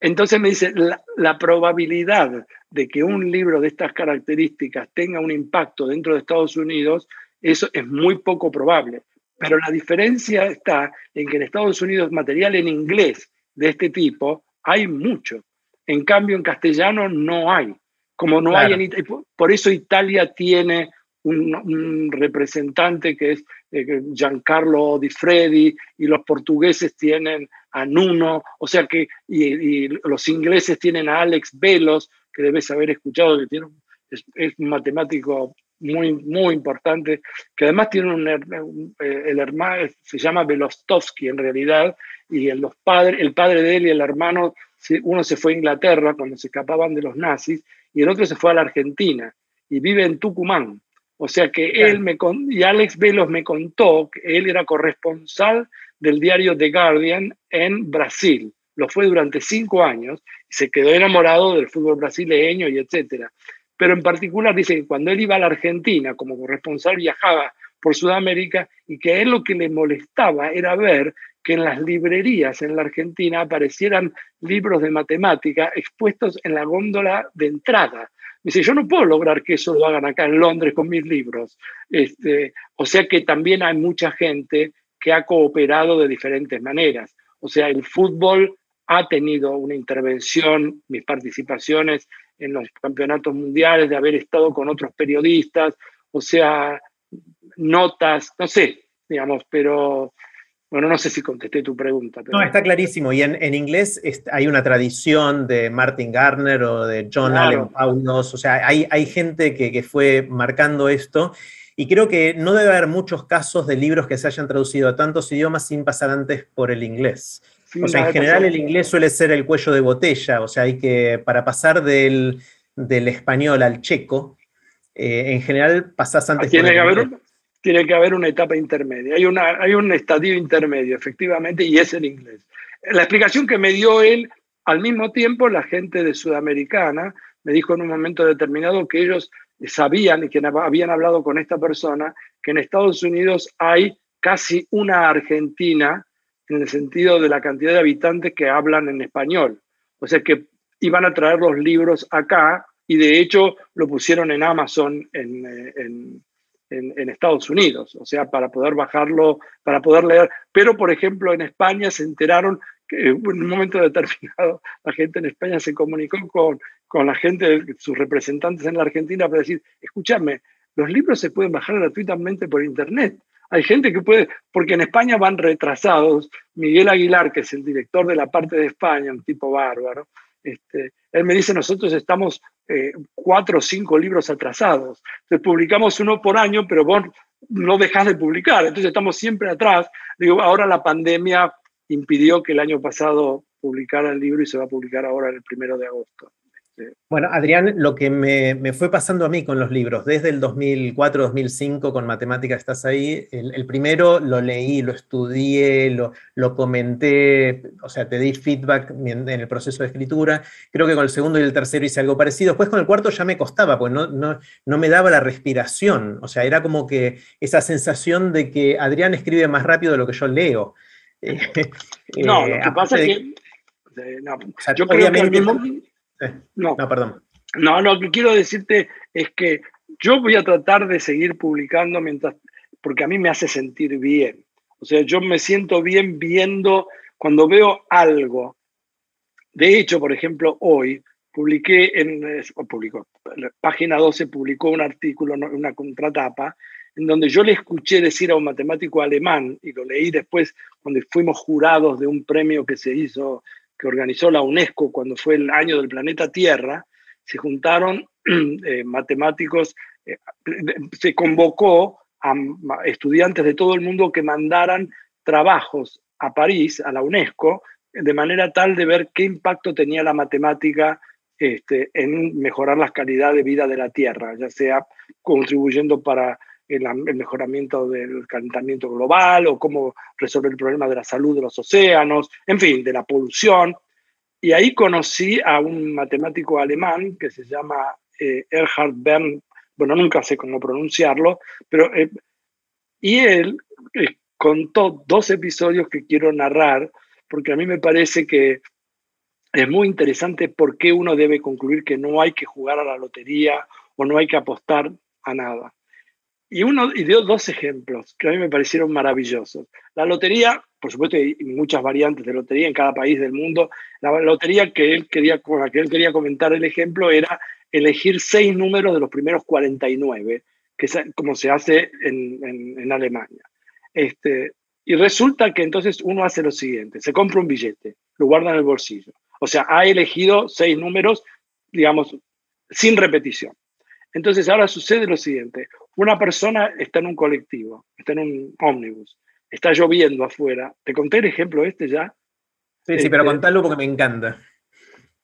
Entonces me dice, la, la, probabilidad de que un libro de estas características tenga un impacto dentro de Estados Unidos, eso es muy poco probable. Pero la diferencia está en que en Estados Unidos material en inglés de este tipo hay mucho. En cambio, en castellano no hay. Como no hay en por eso Italia tiene un, representante que es eh, Giancarlo Di Freddi y los portugueses tienen a Nuno, o sea que y, los ingleses tienen a Alex Velos, que debes haber escuchado, que tiene, es, un matemático muy, muy importante, que además tiene un, eh, el hermano, se llama Velostovsky en realidad, y el, los padres, el padre de él y el hermano uno se fue a Inglaterra cuando se escapaban de los nazis y el otro se fue a la Argentina y vive en Tucumán. O sea que él me y Alex Velos me contó que él era corresponsal del diario The Guardian en Brasil. Lo fue durante cinco años y se quedó enamorado del fútbol brasileño y etcétera. Pero en particular dice que cuando él iba a la Argentina como corresponsal viajaba por Sudamérica y que a él lo que le molestaba era ver que en las librerías en la Argentina aparecieran libros de matemática expuestos en la góndola de entrada. Dice, yo no puedo lograr que eso lo hagan acá en Londres con mis libros. Este, o sea que también hay mucha gente que ha cooperado de diferentes maneras. O sea, el fútbol ha tenido una intervención, mis participaciones en los campeonatos mundiales, de haber estado con otros periodistas, o sea, notas, no sé, digamos, pero bueno, no sé si contesté tu pregunta. No, está clarísimo. Y en, inglés hay una tradición de Martin Garner o de John Allen Paulos. O sea, hay, hay gente que, fue marcando esto. Y creo que no debe haber muchos casos de libros que se hayan traducido a tantos idiomas sin pasar antes por el inglés. o sea, en general el inglés suele ser el cuello de botella. O sea, hay que, para pasar del, español al checo, eh, en general pasás antes por el inglés tiene que haber una etapa intermedia. Hay, una, hay un estadio intermedio, efectivamente, y es el inglés. La explicación que me dio él, al mismo tiempo, la gente de Sudamericana me dijo en un momento determinado que ellos sabían y que habían hablado con esta persona que en Estados Unidos hay casi una Argentina en el sentido de la cantidad de habitantes que hablan en español. O sea que iban a traer los libros acá y de hecho lo pusieron en Amazon en, eh, en, Estados Unidos, o sea, para poder bajarlo, para poder leer. Pero, por ejemplo, en España se enteraron que en un momento determinado la gente en España se comunicó con, con la gente, sus representantes en la Argentina, para decir, escúchame, los libros se pueden bajar gratuitamente por Internet. Hay gente que puede, porque en España van retrasados. Miguel Aguilar, que es el director de la parte de España, un tipo bárbaro, este, él me dice, nosotros estamos eh, cuatro o cinco libros atrasados. Entonces publicamos uno por año, pero vos no dejas de publicar. Entonces estamos siempre atrás. Digo, ahora la pandemia impidió que el año pasado publicara el libro y se va a publicar ahora el primero de agosto. Bueno, Adrián, lo que me, fue pasando a mí con los libros, desde el 2004-2005 con Matemática estás ahí, el, primero lo leí, lo estudié, lo, lo, comenté, o sea, te di feedback en, el proceso de escritura, creo que con el segundo y el tercero hice algo parecido, después con el cuarto ya me costaba, pues no, no, no me daba la respiración, o sea, era como que esa sensación de que Adrián escribe más rápido de lo que yo leo. no, lo que eh, pasa es que... No, yo creo que no, no, perdón. No, lo que quiero decirte es que yo voy a tratar de seguir publicando mientras, porque a mí me hace sentir bien. O sea, yo me siento bien viendo cuando veo algo. De hecho, por ejemplo, hoy publiqué en, publicó, página 12 publicó un artículo, una contratapa, en donde yo le escuché decir a un matemático alemán, y lo leí después cuando fuimos jurados de un premio que se hizo que organizó la UNESCO cuando fue el año del planeta Tierra, se juntaron eh, matemáticos, eh, se convocó a estudiantes de todo el mundo que mandaran trabajos a París, a la UNESCO, de manera tal de ver qué impacto tenía la matemática este, en mejorar la calidad de vida de la Tierra, ya sea contribuyendo para el, mejoramiento del calentamiento global o cómo resolver el problema de la salud de los océanos, en fin, de la polución. Y ahí conocí a un matemático alemán que se llama eh, Erhard Bern, bueno, nunca sé cómo pronunciarlo, pero... Eh, y él eh, contó dos episodios que quiero narrar, porque a mí me parece que es muy interesante por qué uno debe concluir que no hay que jugar a la lotería o no hay que apostar a nada. Y, uno, y dio dos ejemplos que a mí me parecieron maravillosos. La lotería, por supuesto, hay muchas variantes de lotería en cada país del mundo. La lotería que él quería, con la que él quería comentar el ejemplo era elegir seis números de los primeros 49, que es como se hace en, en, Alemania. Este, y resulta que entonces uno hace lo siguiente, se compra un billete, lo guarda en el bolsillo. O sea, ha elegido seis números, digamos, sin repetición. Entonces ahora sucede lo siguiente, una persona está en un colectivo, está en un ómnibus, está lloviendo afuera. ¿Te conté el ejemplo este ya? Sí, sí, pero este, contalo porque me encanta.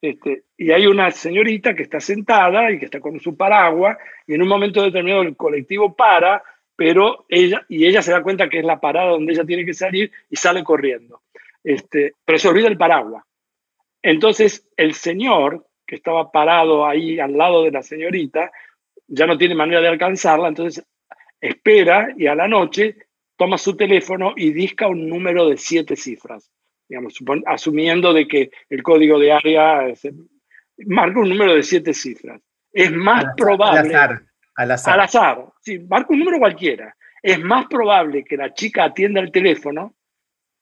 Este, y hay una señorita que está sentada y que está con su paraguas y en un momento determinado el colectivo para, pero ella, y ella se da cuenta que es la parada donde ella tiene que salir y sale corriendo. Este, pero se olvida el paraguas. Entonces el señor que estaba parado ahí al lado de la señorita ya no tiene manera de alcanzarla, entonces espera y a la noche toma su teléfono y disca un número de siete cifras, digamos, asumiendo de que el código de área marca un número de siete cifras. Es más probable... Al azar, al azar. Al azar, sí, marca un número cualquiera. Es más probable que la chica atienda el teléfono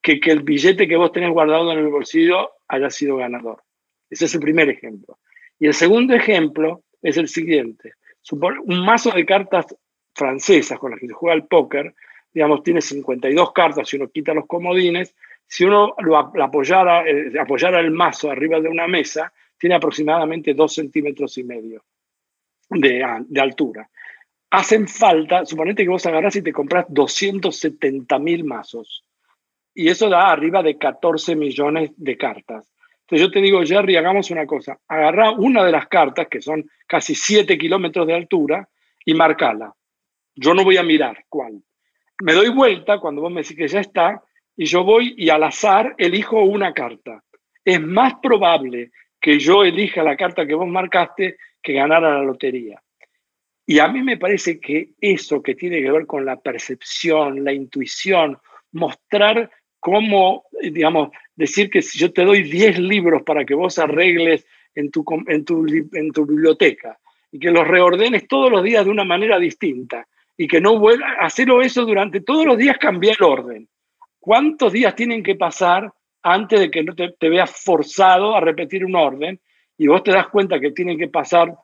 que que el billete que vos tenés guardado en el bolsillo haya sido ganador. Ese es el primer ejemplo. Y el segundo ejemplo es el siguiente un mazo de cartas francesas con las que se juega el póker, digamos, tiene 52 cartas, si uno quita los comodines, si uno lo apoyara, el mazo arriba de una mesa, tiene aproximadamente 2 centímetros y medio de, altura. Hacen falta, suponete que vos agarrás y te compras 270 mil mazos. Y eso da arriba de 14 millones de cartas. Entonces yo te digo, Jerry, hagamos una cosa. Agarrá una de las cartas, que son casi 7 kilómetros de altura, y marcala. Yo no voy a mirar cuál. Me doy vuelta cuando vos me decís que ya está, y yo voy y al azar elijo una carta. Es más probable que yo elija la carta que vos marcaste que ganar a la lotería. Y a mí me parece que eso que tiene que ver con la percepción, la intuición, mostrar cómo, digamos, decir que si yo te doy 10 libros para que vos arregles en tu, en tu, en tu biblioteca y que los reordenes todos los días de una manera distinta y que no vuelva a hacerlo eso durante todos los días, cambiar el orden. ¿Cuántos días tienen que pasar antes de que no te, veas forzado a repetir un orden y vos te das cuenta que tienen que pasar,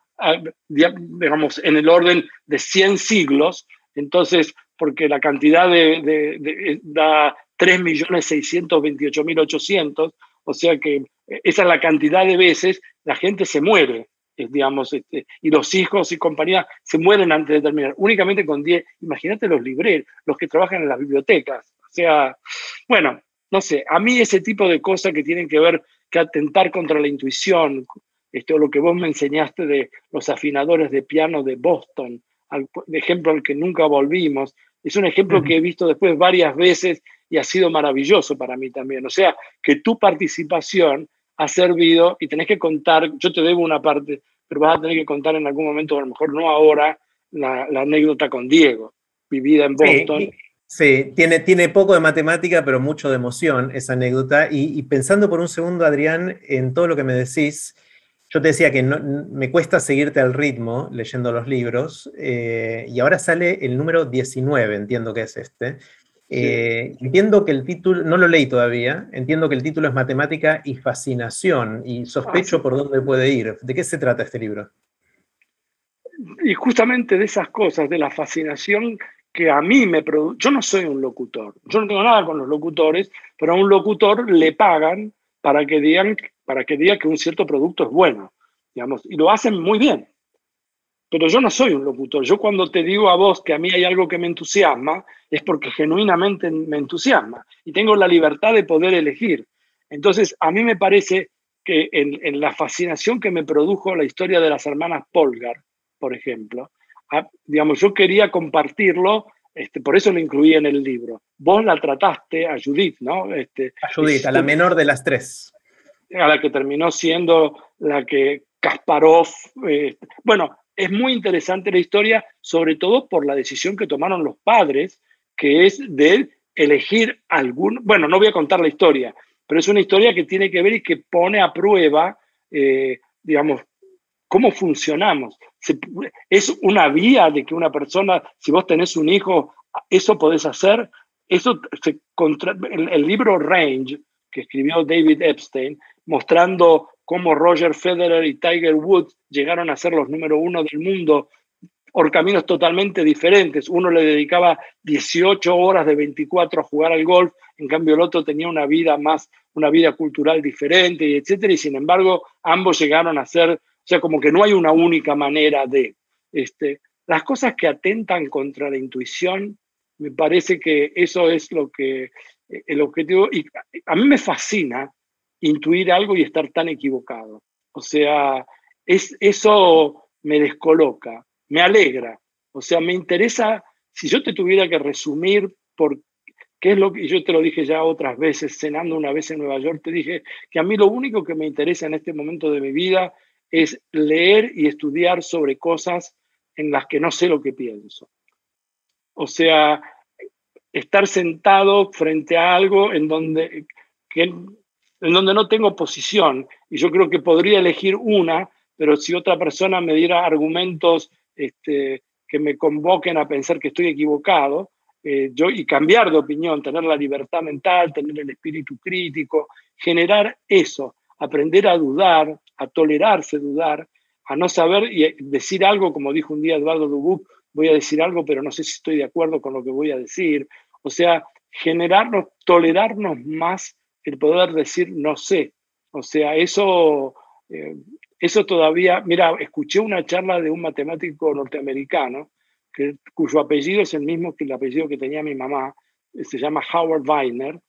digamos, en el orden de 100 siglos? Entonces, porque la cantidad de, da 3.628.800, o sea que eh, esa es la cantidad de veces la gente se muere, digamos, este, y los hijos y compañía se mueren antes de terminar, únicamente con 10. Imagínate los libreros, los que trabajan en las bibliotecas. O sea, bueno, no sé, a mí ese tipo de cosas que tienen que ver que atentar contra la intuición, esto lo que vos me enseñaste de los afinadores de piano de Boston, de ejemplo al que nunca volvimos, es un ejemplo que he visto después varias veces y ha sido maravilloso para mí también. O sea, que tu participación ha servido y tenés que contar, yo te debo una parte, pero vas a tener que contar en algún momento, a lo mejor no ahora, la, anécdota con Diego, vivida en Boston. Sí, tiene, tiene poco de matemática, pero mucho de emoción esa anécdota. Y, pensando por un segundo, Adrián, en todo lo que me decís, yo te decía que no, me cuesta seguirte al ritmo leyendo los libros, eh, y ahora sale el número 19, entiendo que es este. Eh, entiendo que el título, no lo leí todavía, entiendo que el título es Matemática y Fascinación y sospecho ah, por dónde puede ir. ¿De qué se trata este libro? Y justamente de esas cosas, de la fascinación que a mí me produce. Yo no soy un locutor, yo no tengo nada con los locutores, pero a un locutor le pagan para que digan, para que, diga que un cierto producto es bueno, digamos, y lo hacen muy bien pero yo no soy un locutor. Yo cuando te digo a vos que a mí hay algo que me entusiasma, es porque genuinamente me entusiasma y tengo la libertad de poder elegir. Entonces, a mí me parece que en, la fascinación que me produjo la historia de las hermanas Polgar, por ejemplo, digamos, yo quería compartirlo, este, por eso lo incluí en el libro. Vos la trataste a Judith, ¿no? Este, a Judith, a la menor de las tres. A la que terminó siendo la que Kasparov, eh, bueno, es muy interesante la historia, sobre todo por la decisión que tomaron los padres, que es de elegir algún, bueno, no voy a contar la historia, pero es una historia que tiene que ver y que pone a prueba, eh, digamos, cómo funcionamos. es una vía de que una persona, si vos tenés un hijo, eso podés hacer. Eso el libro Range, que escribió David Epstein, mostrando cómo Roger Federer y Tiger Woods llegaron a ser los número uno del mundo por caminos totalmente diferentes. Uno le dedicaba 18 horas de 24 a jugar al golf, en cambio el otro tenía una vida más, una vida cultural diferente, y etcétera, y sin embargo ambos llegaron a ser, o sea, como que no hay una única manera de, este, las cosas que atentan contra la intuición, me parece que eso es lo que, el objetivo, a mí me fascina intuir algo y estar tan equivocado. O sea, es, eso me descoloca, me alegra. O sea, me interesa, si yo te tuviera que resumir por qué es lo que yo te lo dije ya otras veces, cenando una vez en Nueva York, te dije que a mí lo único que me interesa en este momento de mi vida es leer y estudiar sobre cosas en las que no sé lo que pienso. O sea, estar sentado frente a algo en donde que en donde no tengo posición y yo creo que podría elegir una, pero si otra persona me diera argumentos este, que me convoquen a pensar que estoy equivocado, eh, yo, y cambiar de opinión, tener la libertad mental, tener el espíritu crítico, generar eso, aprender a dudar, a tolerarse dudar, a no saber y decir algo, como dijo un día Eduardo Dubuc, voy a decir algo, pero no sé si estoy de acuerdo con lo que voy a decir. O sea, generarnos, tolerarnos más el poder decir no sé. O sea, eso, eh, eso todavía, mira, escuché una charla de un matemático norteamericano cuyo apellido es el mismo que el apellido que tenía mi mamá, se llama Howard Weiner,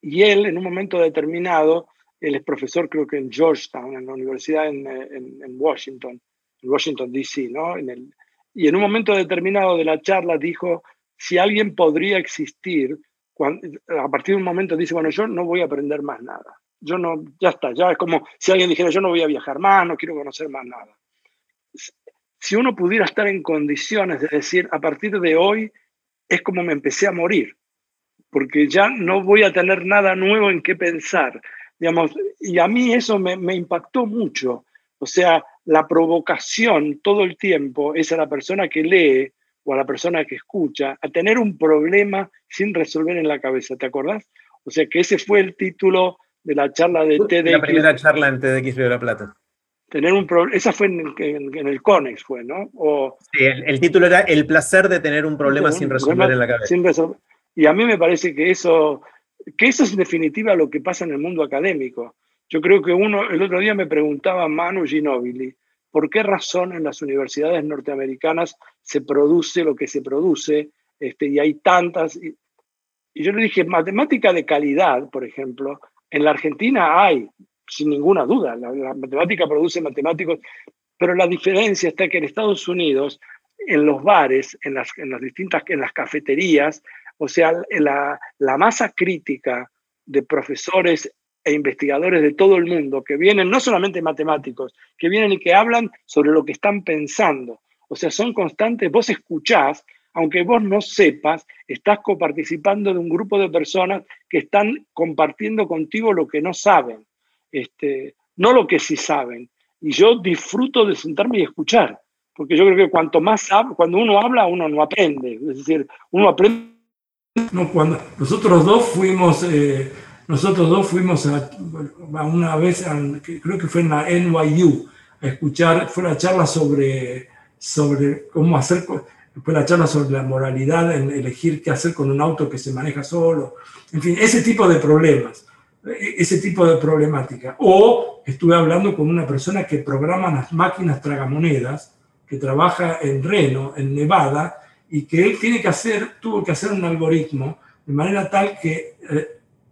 y él en un momento determinado, él es profesor creo que en Georgetown, en la universidad en, en, Washington, en Washington, D.C., ¿no? En el, y en un momento determinado de la charla dijo, si alguien podría existir a partir de un momento dice, bueno, yo no voy a aprender más nada. Yo no, ya está, ya es como si alguien dijera, yo no voy a viajar más, no quiero conocer más nada. Si uno pudiera estar en condiciones de decir, a partir de hoy es como me empecé a morir, porque ya no voy a tener nada nuevo en qué pensar. Digamos, y a mí eso me, me impactó mucho. O sea, la provocación todo el tiempo es a la persona que lee o a la persona que escucha a tener un problema sin resolver en la cabeza, ¿te acordás? O sea que ese fue el título de la charla de TEDx. La primera charla en TEDx de La Plata. Tener un esa fue en, el CONEX, fue, ¿no? O, sí, el, título era El placer de tener un problema sin resolver en la cabeza. Y a mí me parece que eso, que eso es en definitiva lo que pasa en el mundo académico. Yo creo que uno, el otro día me preguntaba Manu Ginobili, ¿por qué razón en las universidades norteamericanas se produce lo que se produce? Este, y hay tantas. Y, yo le dije, matemática de calidad, por ejemplo, En la Argentina hay, sin ninguna duda, la, matemática produce matemáticos, pero la diferencia está que en Estados Unidos, en los bares, en las, en las distintas, en las cafeterías, o sea, la, la masa crítica de profesores e investigadores de todo el mundo que vienen, no solamente matemáticos, que vienen y que hablan sobre lo que están pensando. O sea, son constantes, vos escuchás, aunque vos no sepas, estás coparticipando de un grupo de personas que están compartiendo contigo lo que no saben, este, no lo que sí saben. Y yo disfruto de sentarme y escuchar, porque yo creo que cuanto más cuando uno habla, uno no aprende. Es decir, uno aprende. No, cuando nosotros dos fuimos eh, nosotros dos fuimos a, una vez, creo que fue en la NYU, a escuchar, fue la charla sobre, sobre cómo hacer, fue la charla sobre la moralidad en elegir qué hacer con un auto que se maneja solo, en fin, ese tipo de problemas, e, ese tipo de problemática. O estuve hablando con una persona que programa las máquinas tragamonedas, que trabaja en Reno, en Nevada, y que él tiene que hacer, tuvo que hacer un algoritmo de manera tal que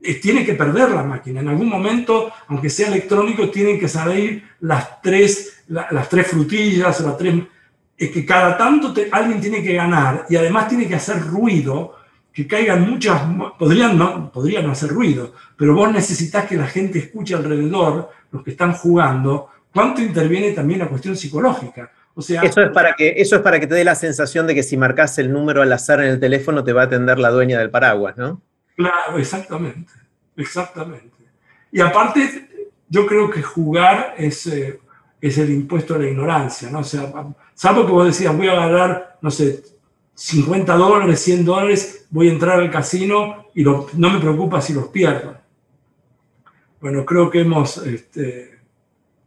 eh, tiene que perder la máquina. En algún momento, aunque sea electrónico, tienen que salir las tres, las tres frutillas, las tres, es que cada tanto alguien tiene que ganar y además tiene que hacer ruido, que caigan muchas, podrían no, podrían no hacer ruido, pero vos necesitas que la gente escuche alrededor, los que están jugando, cuánto interviene también la cuestión psicológica. O sea, eso, es para que, eso es para que te dé la sensación de que si marcas el número al azar en el teléfono te va a atender la dueña del paraguas, ¿no? Claro, exactamente, exactamente. Y aparte, yo creo que jugar es, eh, es el impuesto a la ignorancia, ¿no? O sea, salvo que vos decías, voy a ganar, no sé, 50 dólares, 100 dólares, voy a entrar al casino y no me preocupa si los pierdo. Bueno, creo que hemos este,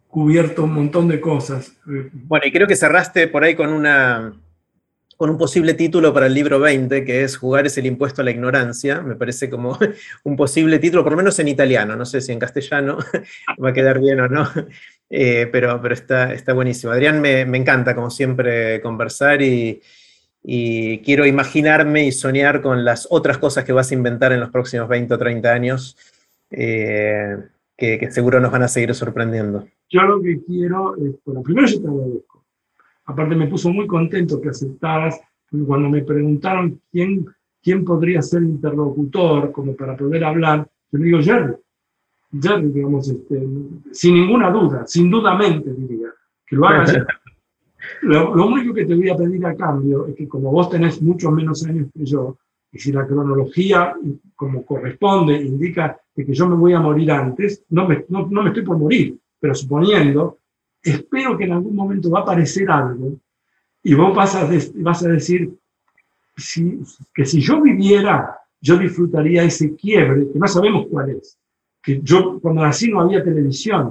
cubierto un montón de cosas. Bueno, y creo que cerraste por ahí con una, con un posible título para el libro 20, que es Jugar es el impuesto a la ignorancia. Me parece como un posible título, por lo menos en italiano, no sé si en castellano va a quedar bien o no, eh, pero, pero está, está buenísimo. Adrián, me, encanta, como siempre, conversar y, quiero imaginarme y soñar con las otras cosas que vas a inventar en los próximos 20 o 30 años, eh, que, que, seguro nos van a seguir sorprendiendo. Yo lo que quiero es, bueno, primero yo te agradezco Aparte me puso muy contento que aceptaras, cuando me preguntaron quién, quién podría ser interlocutor como para poder hablar, yo le digo Jerry. Jerry, digamos, este, sin ninguna duda, sin dudamente diría, que lo haga Lo, lo, único que te voy a pedir a cambio es que como vos tenés muchos menos años que yo, y si la cronología, como corresponde, indica que yo me voy a morir antes, no me, no, no me estoy por morir, pero suponiendo, espero que en algún momento va a aparecer algo y vos vas a, vas a decir que si yo viviera, yo disfrutaría ese quiebre, que no sabemos cuál es. Que yo cuando nací no había televisión,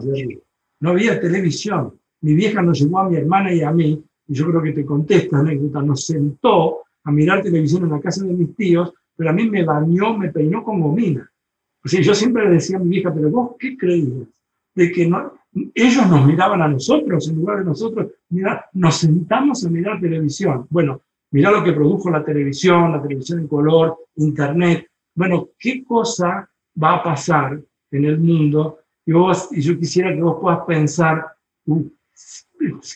no había televisión. Mi vieja nos llevó a mi hermana y a mí, y yo creo que te contesta anécdota, nos sentó a mirar televisión en la casa de mis tíos, pero a mí me bañó, me peinó como mina. O sea, yo siempre le decía a mi vieja, pero vos, ¿qué creías? De que no, ellos nos miraban a nosotros en lugar de nosotros. Mira, nos sentamos a mirar televisión. Bueno, mira lo que produjo la televisión, la televisión en color, internet. Bueno, ¿qué cosa va a pasar en el mundo? Y, vos, y yo quisiera que vos puedas pensar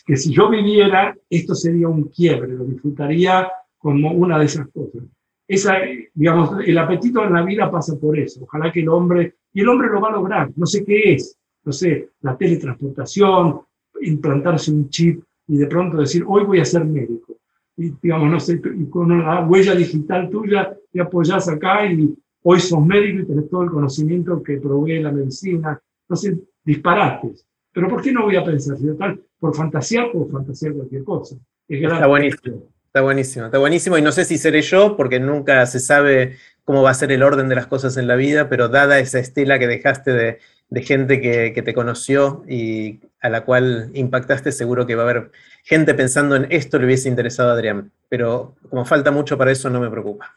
que si yo viviera, esto sería un quiebre, lo disfrutaría como una de esas cosas. Esa, digamos, el apetito en la vida pasa por eso. Ojalá que el hombre, y el hombre lo va a lograr, no sé qué es, no sé, la teletransportación, implantarse un chip y de pronto decir, hoy voy a ser médico. Y digamos, no sé, y con la huella digital tuya te apoyas acá y hoy sos médico y tenés todo el conocimiento que provee la medicina. Sé, disparates. Pero ¿por qué no voy a pensar? Si tal, por fantasía puedo fantasear cualquier cosa. está buenísimo, está buenísimo, está buenísimo. Y no sé si seré yo, porque nunca se sabe cómo va a ser el orden de las cosas en la vida, pero dada esa estela que dejaste de, de gente que, te conoció y a la cual impactaste, seguro que va a haber gente pensando en esto le hubiese interesado a Adrián. Pero como falta mucho para eso, no me preocupa.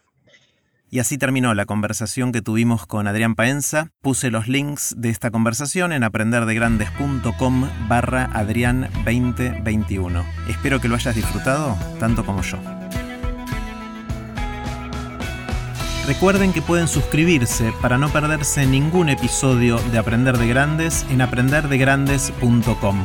Y así terminó la conversación que tuvimos con Adrián Paenza. Puse los links de esta conversación en aprenderdegrandes.com barra Adrián 2021. Espero que lo hayas disfrutado tanto como yo. Recuerden que pueden suscribirse para no perderse ningún episodio de Aprender de Grandes en aprenderdegrandes.com.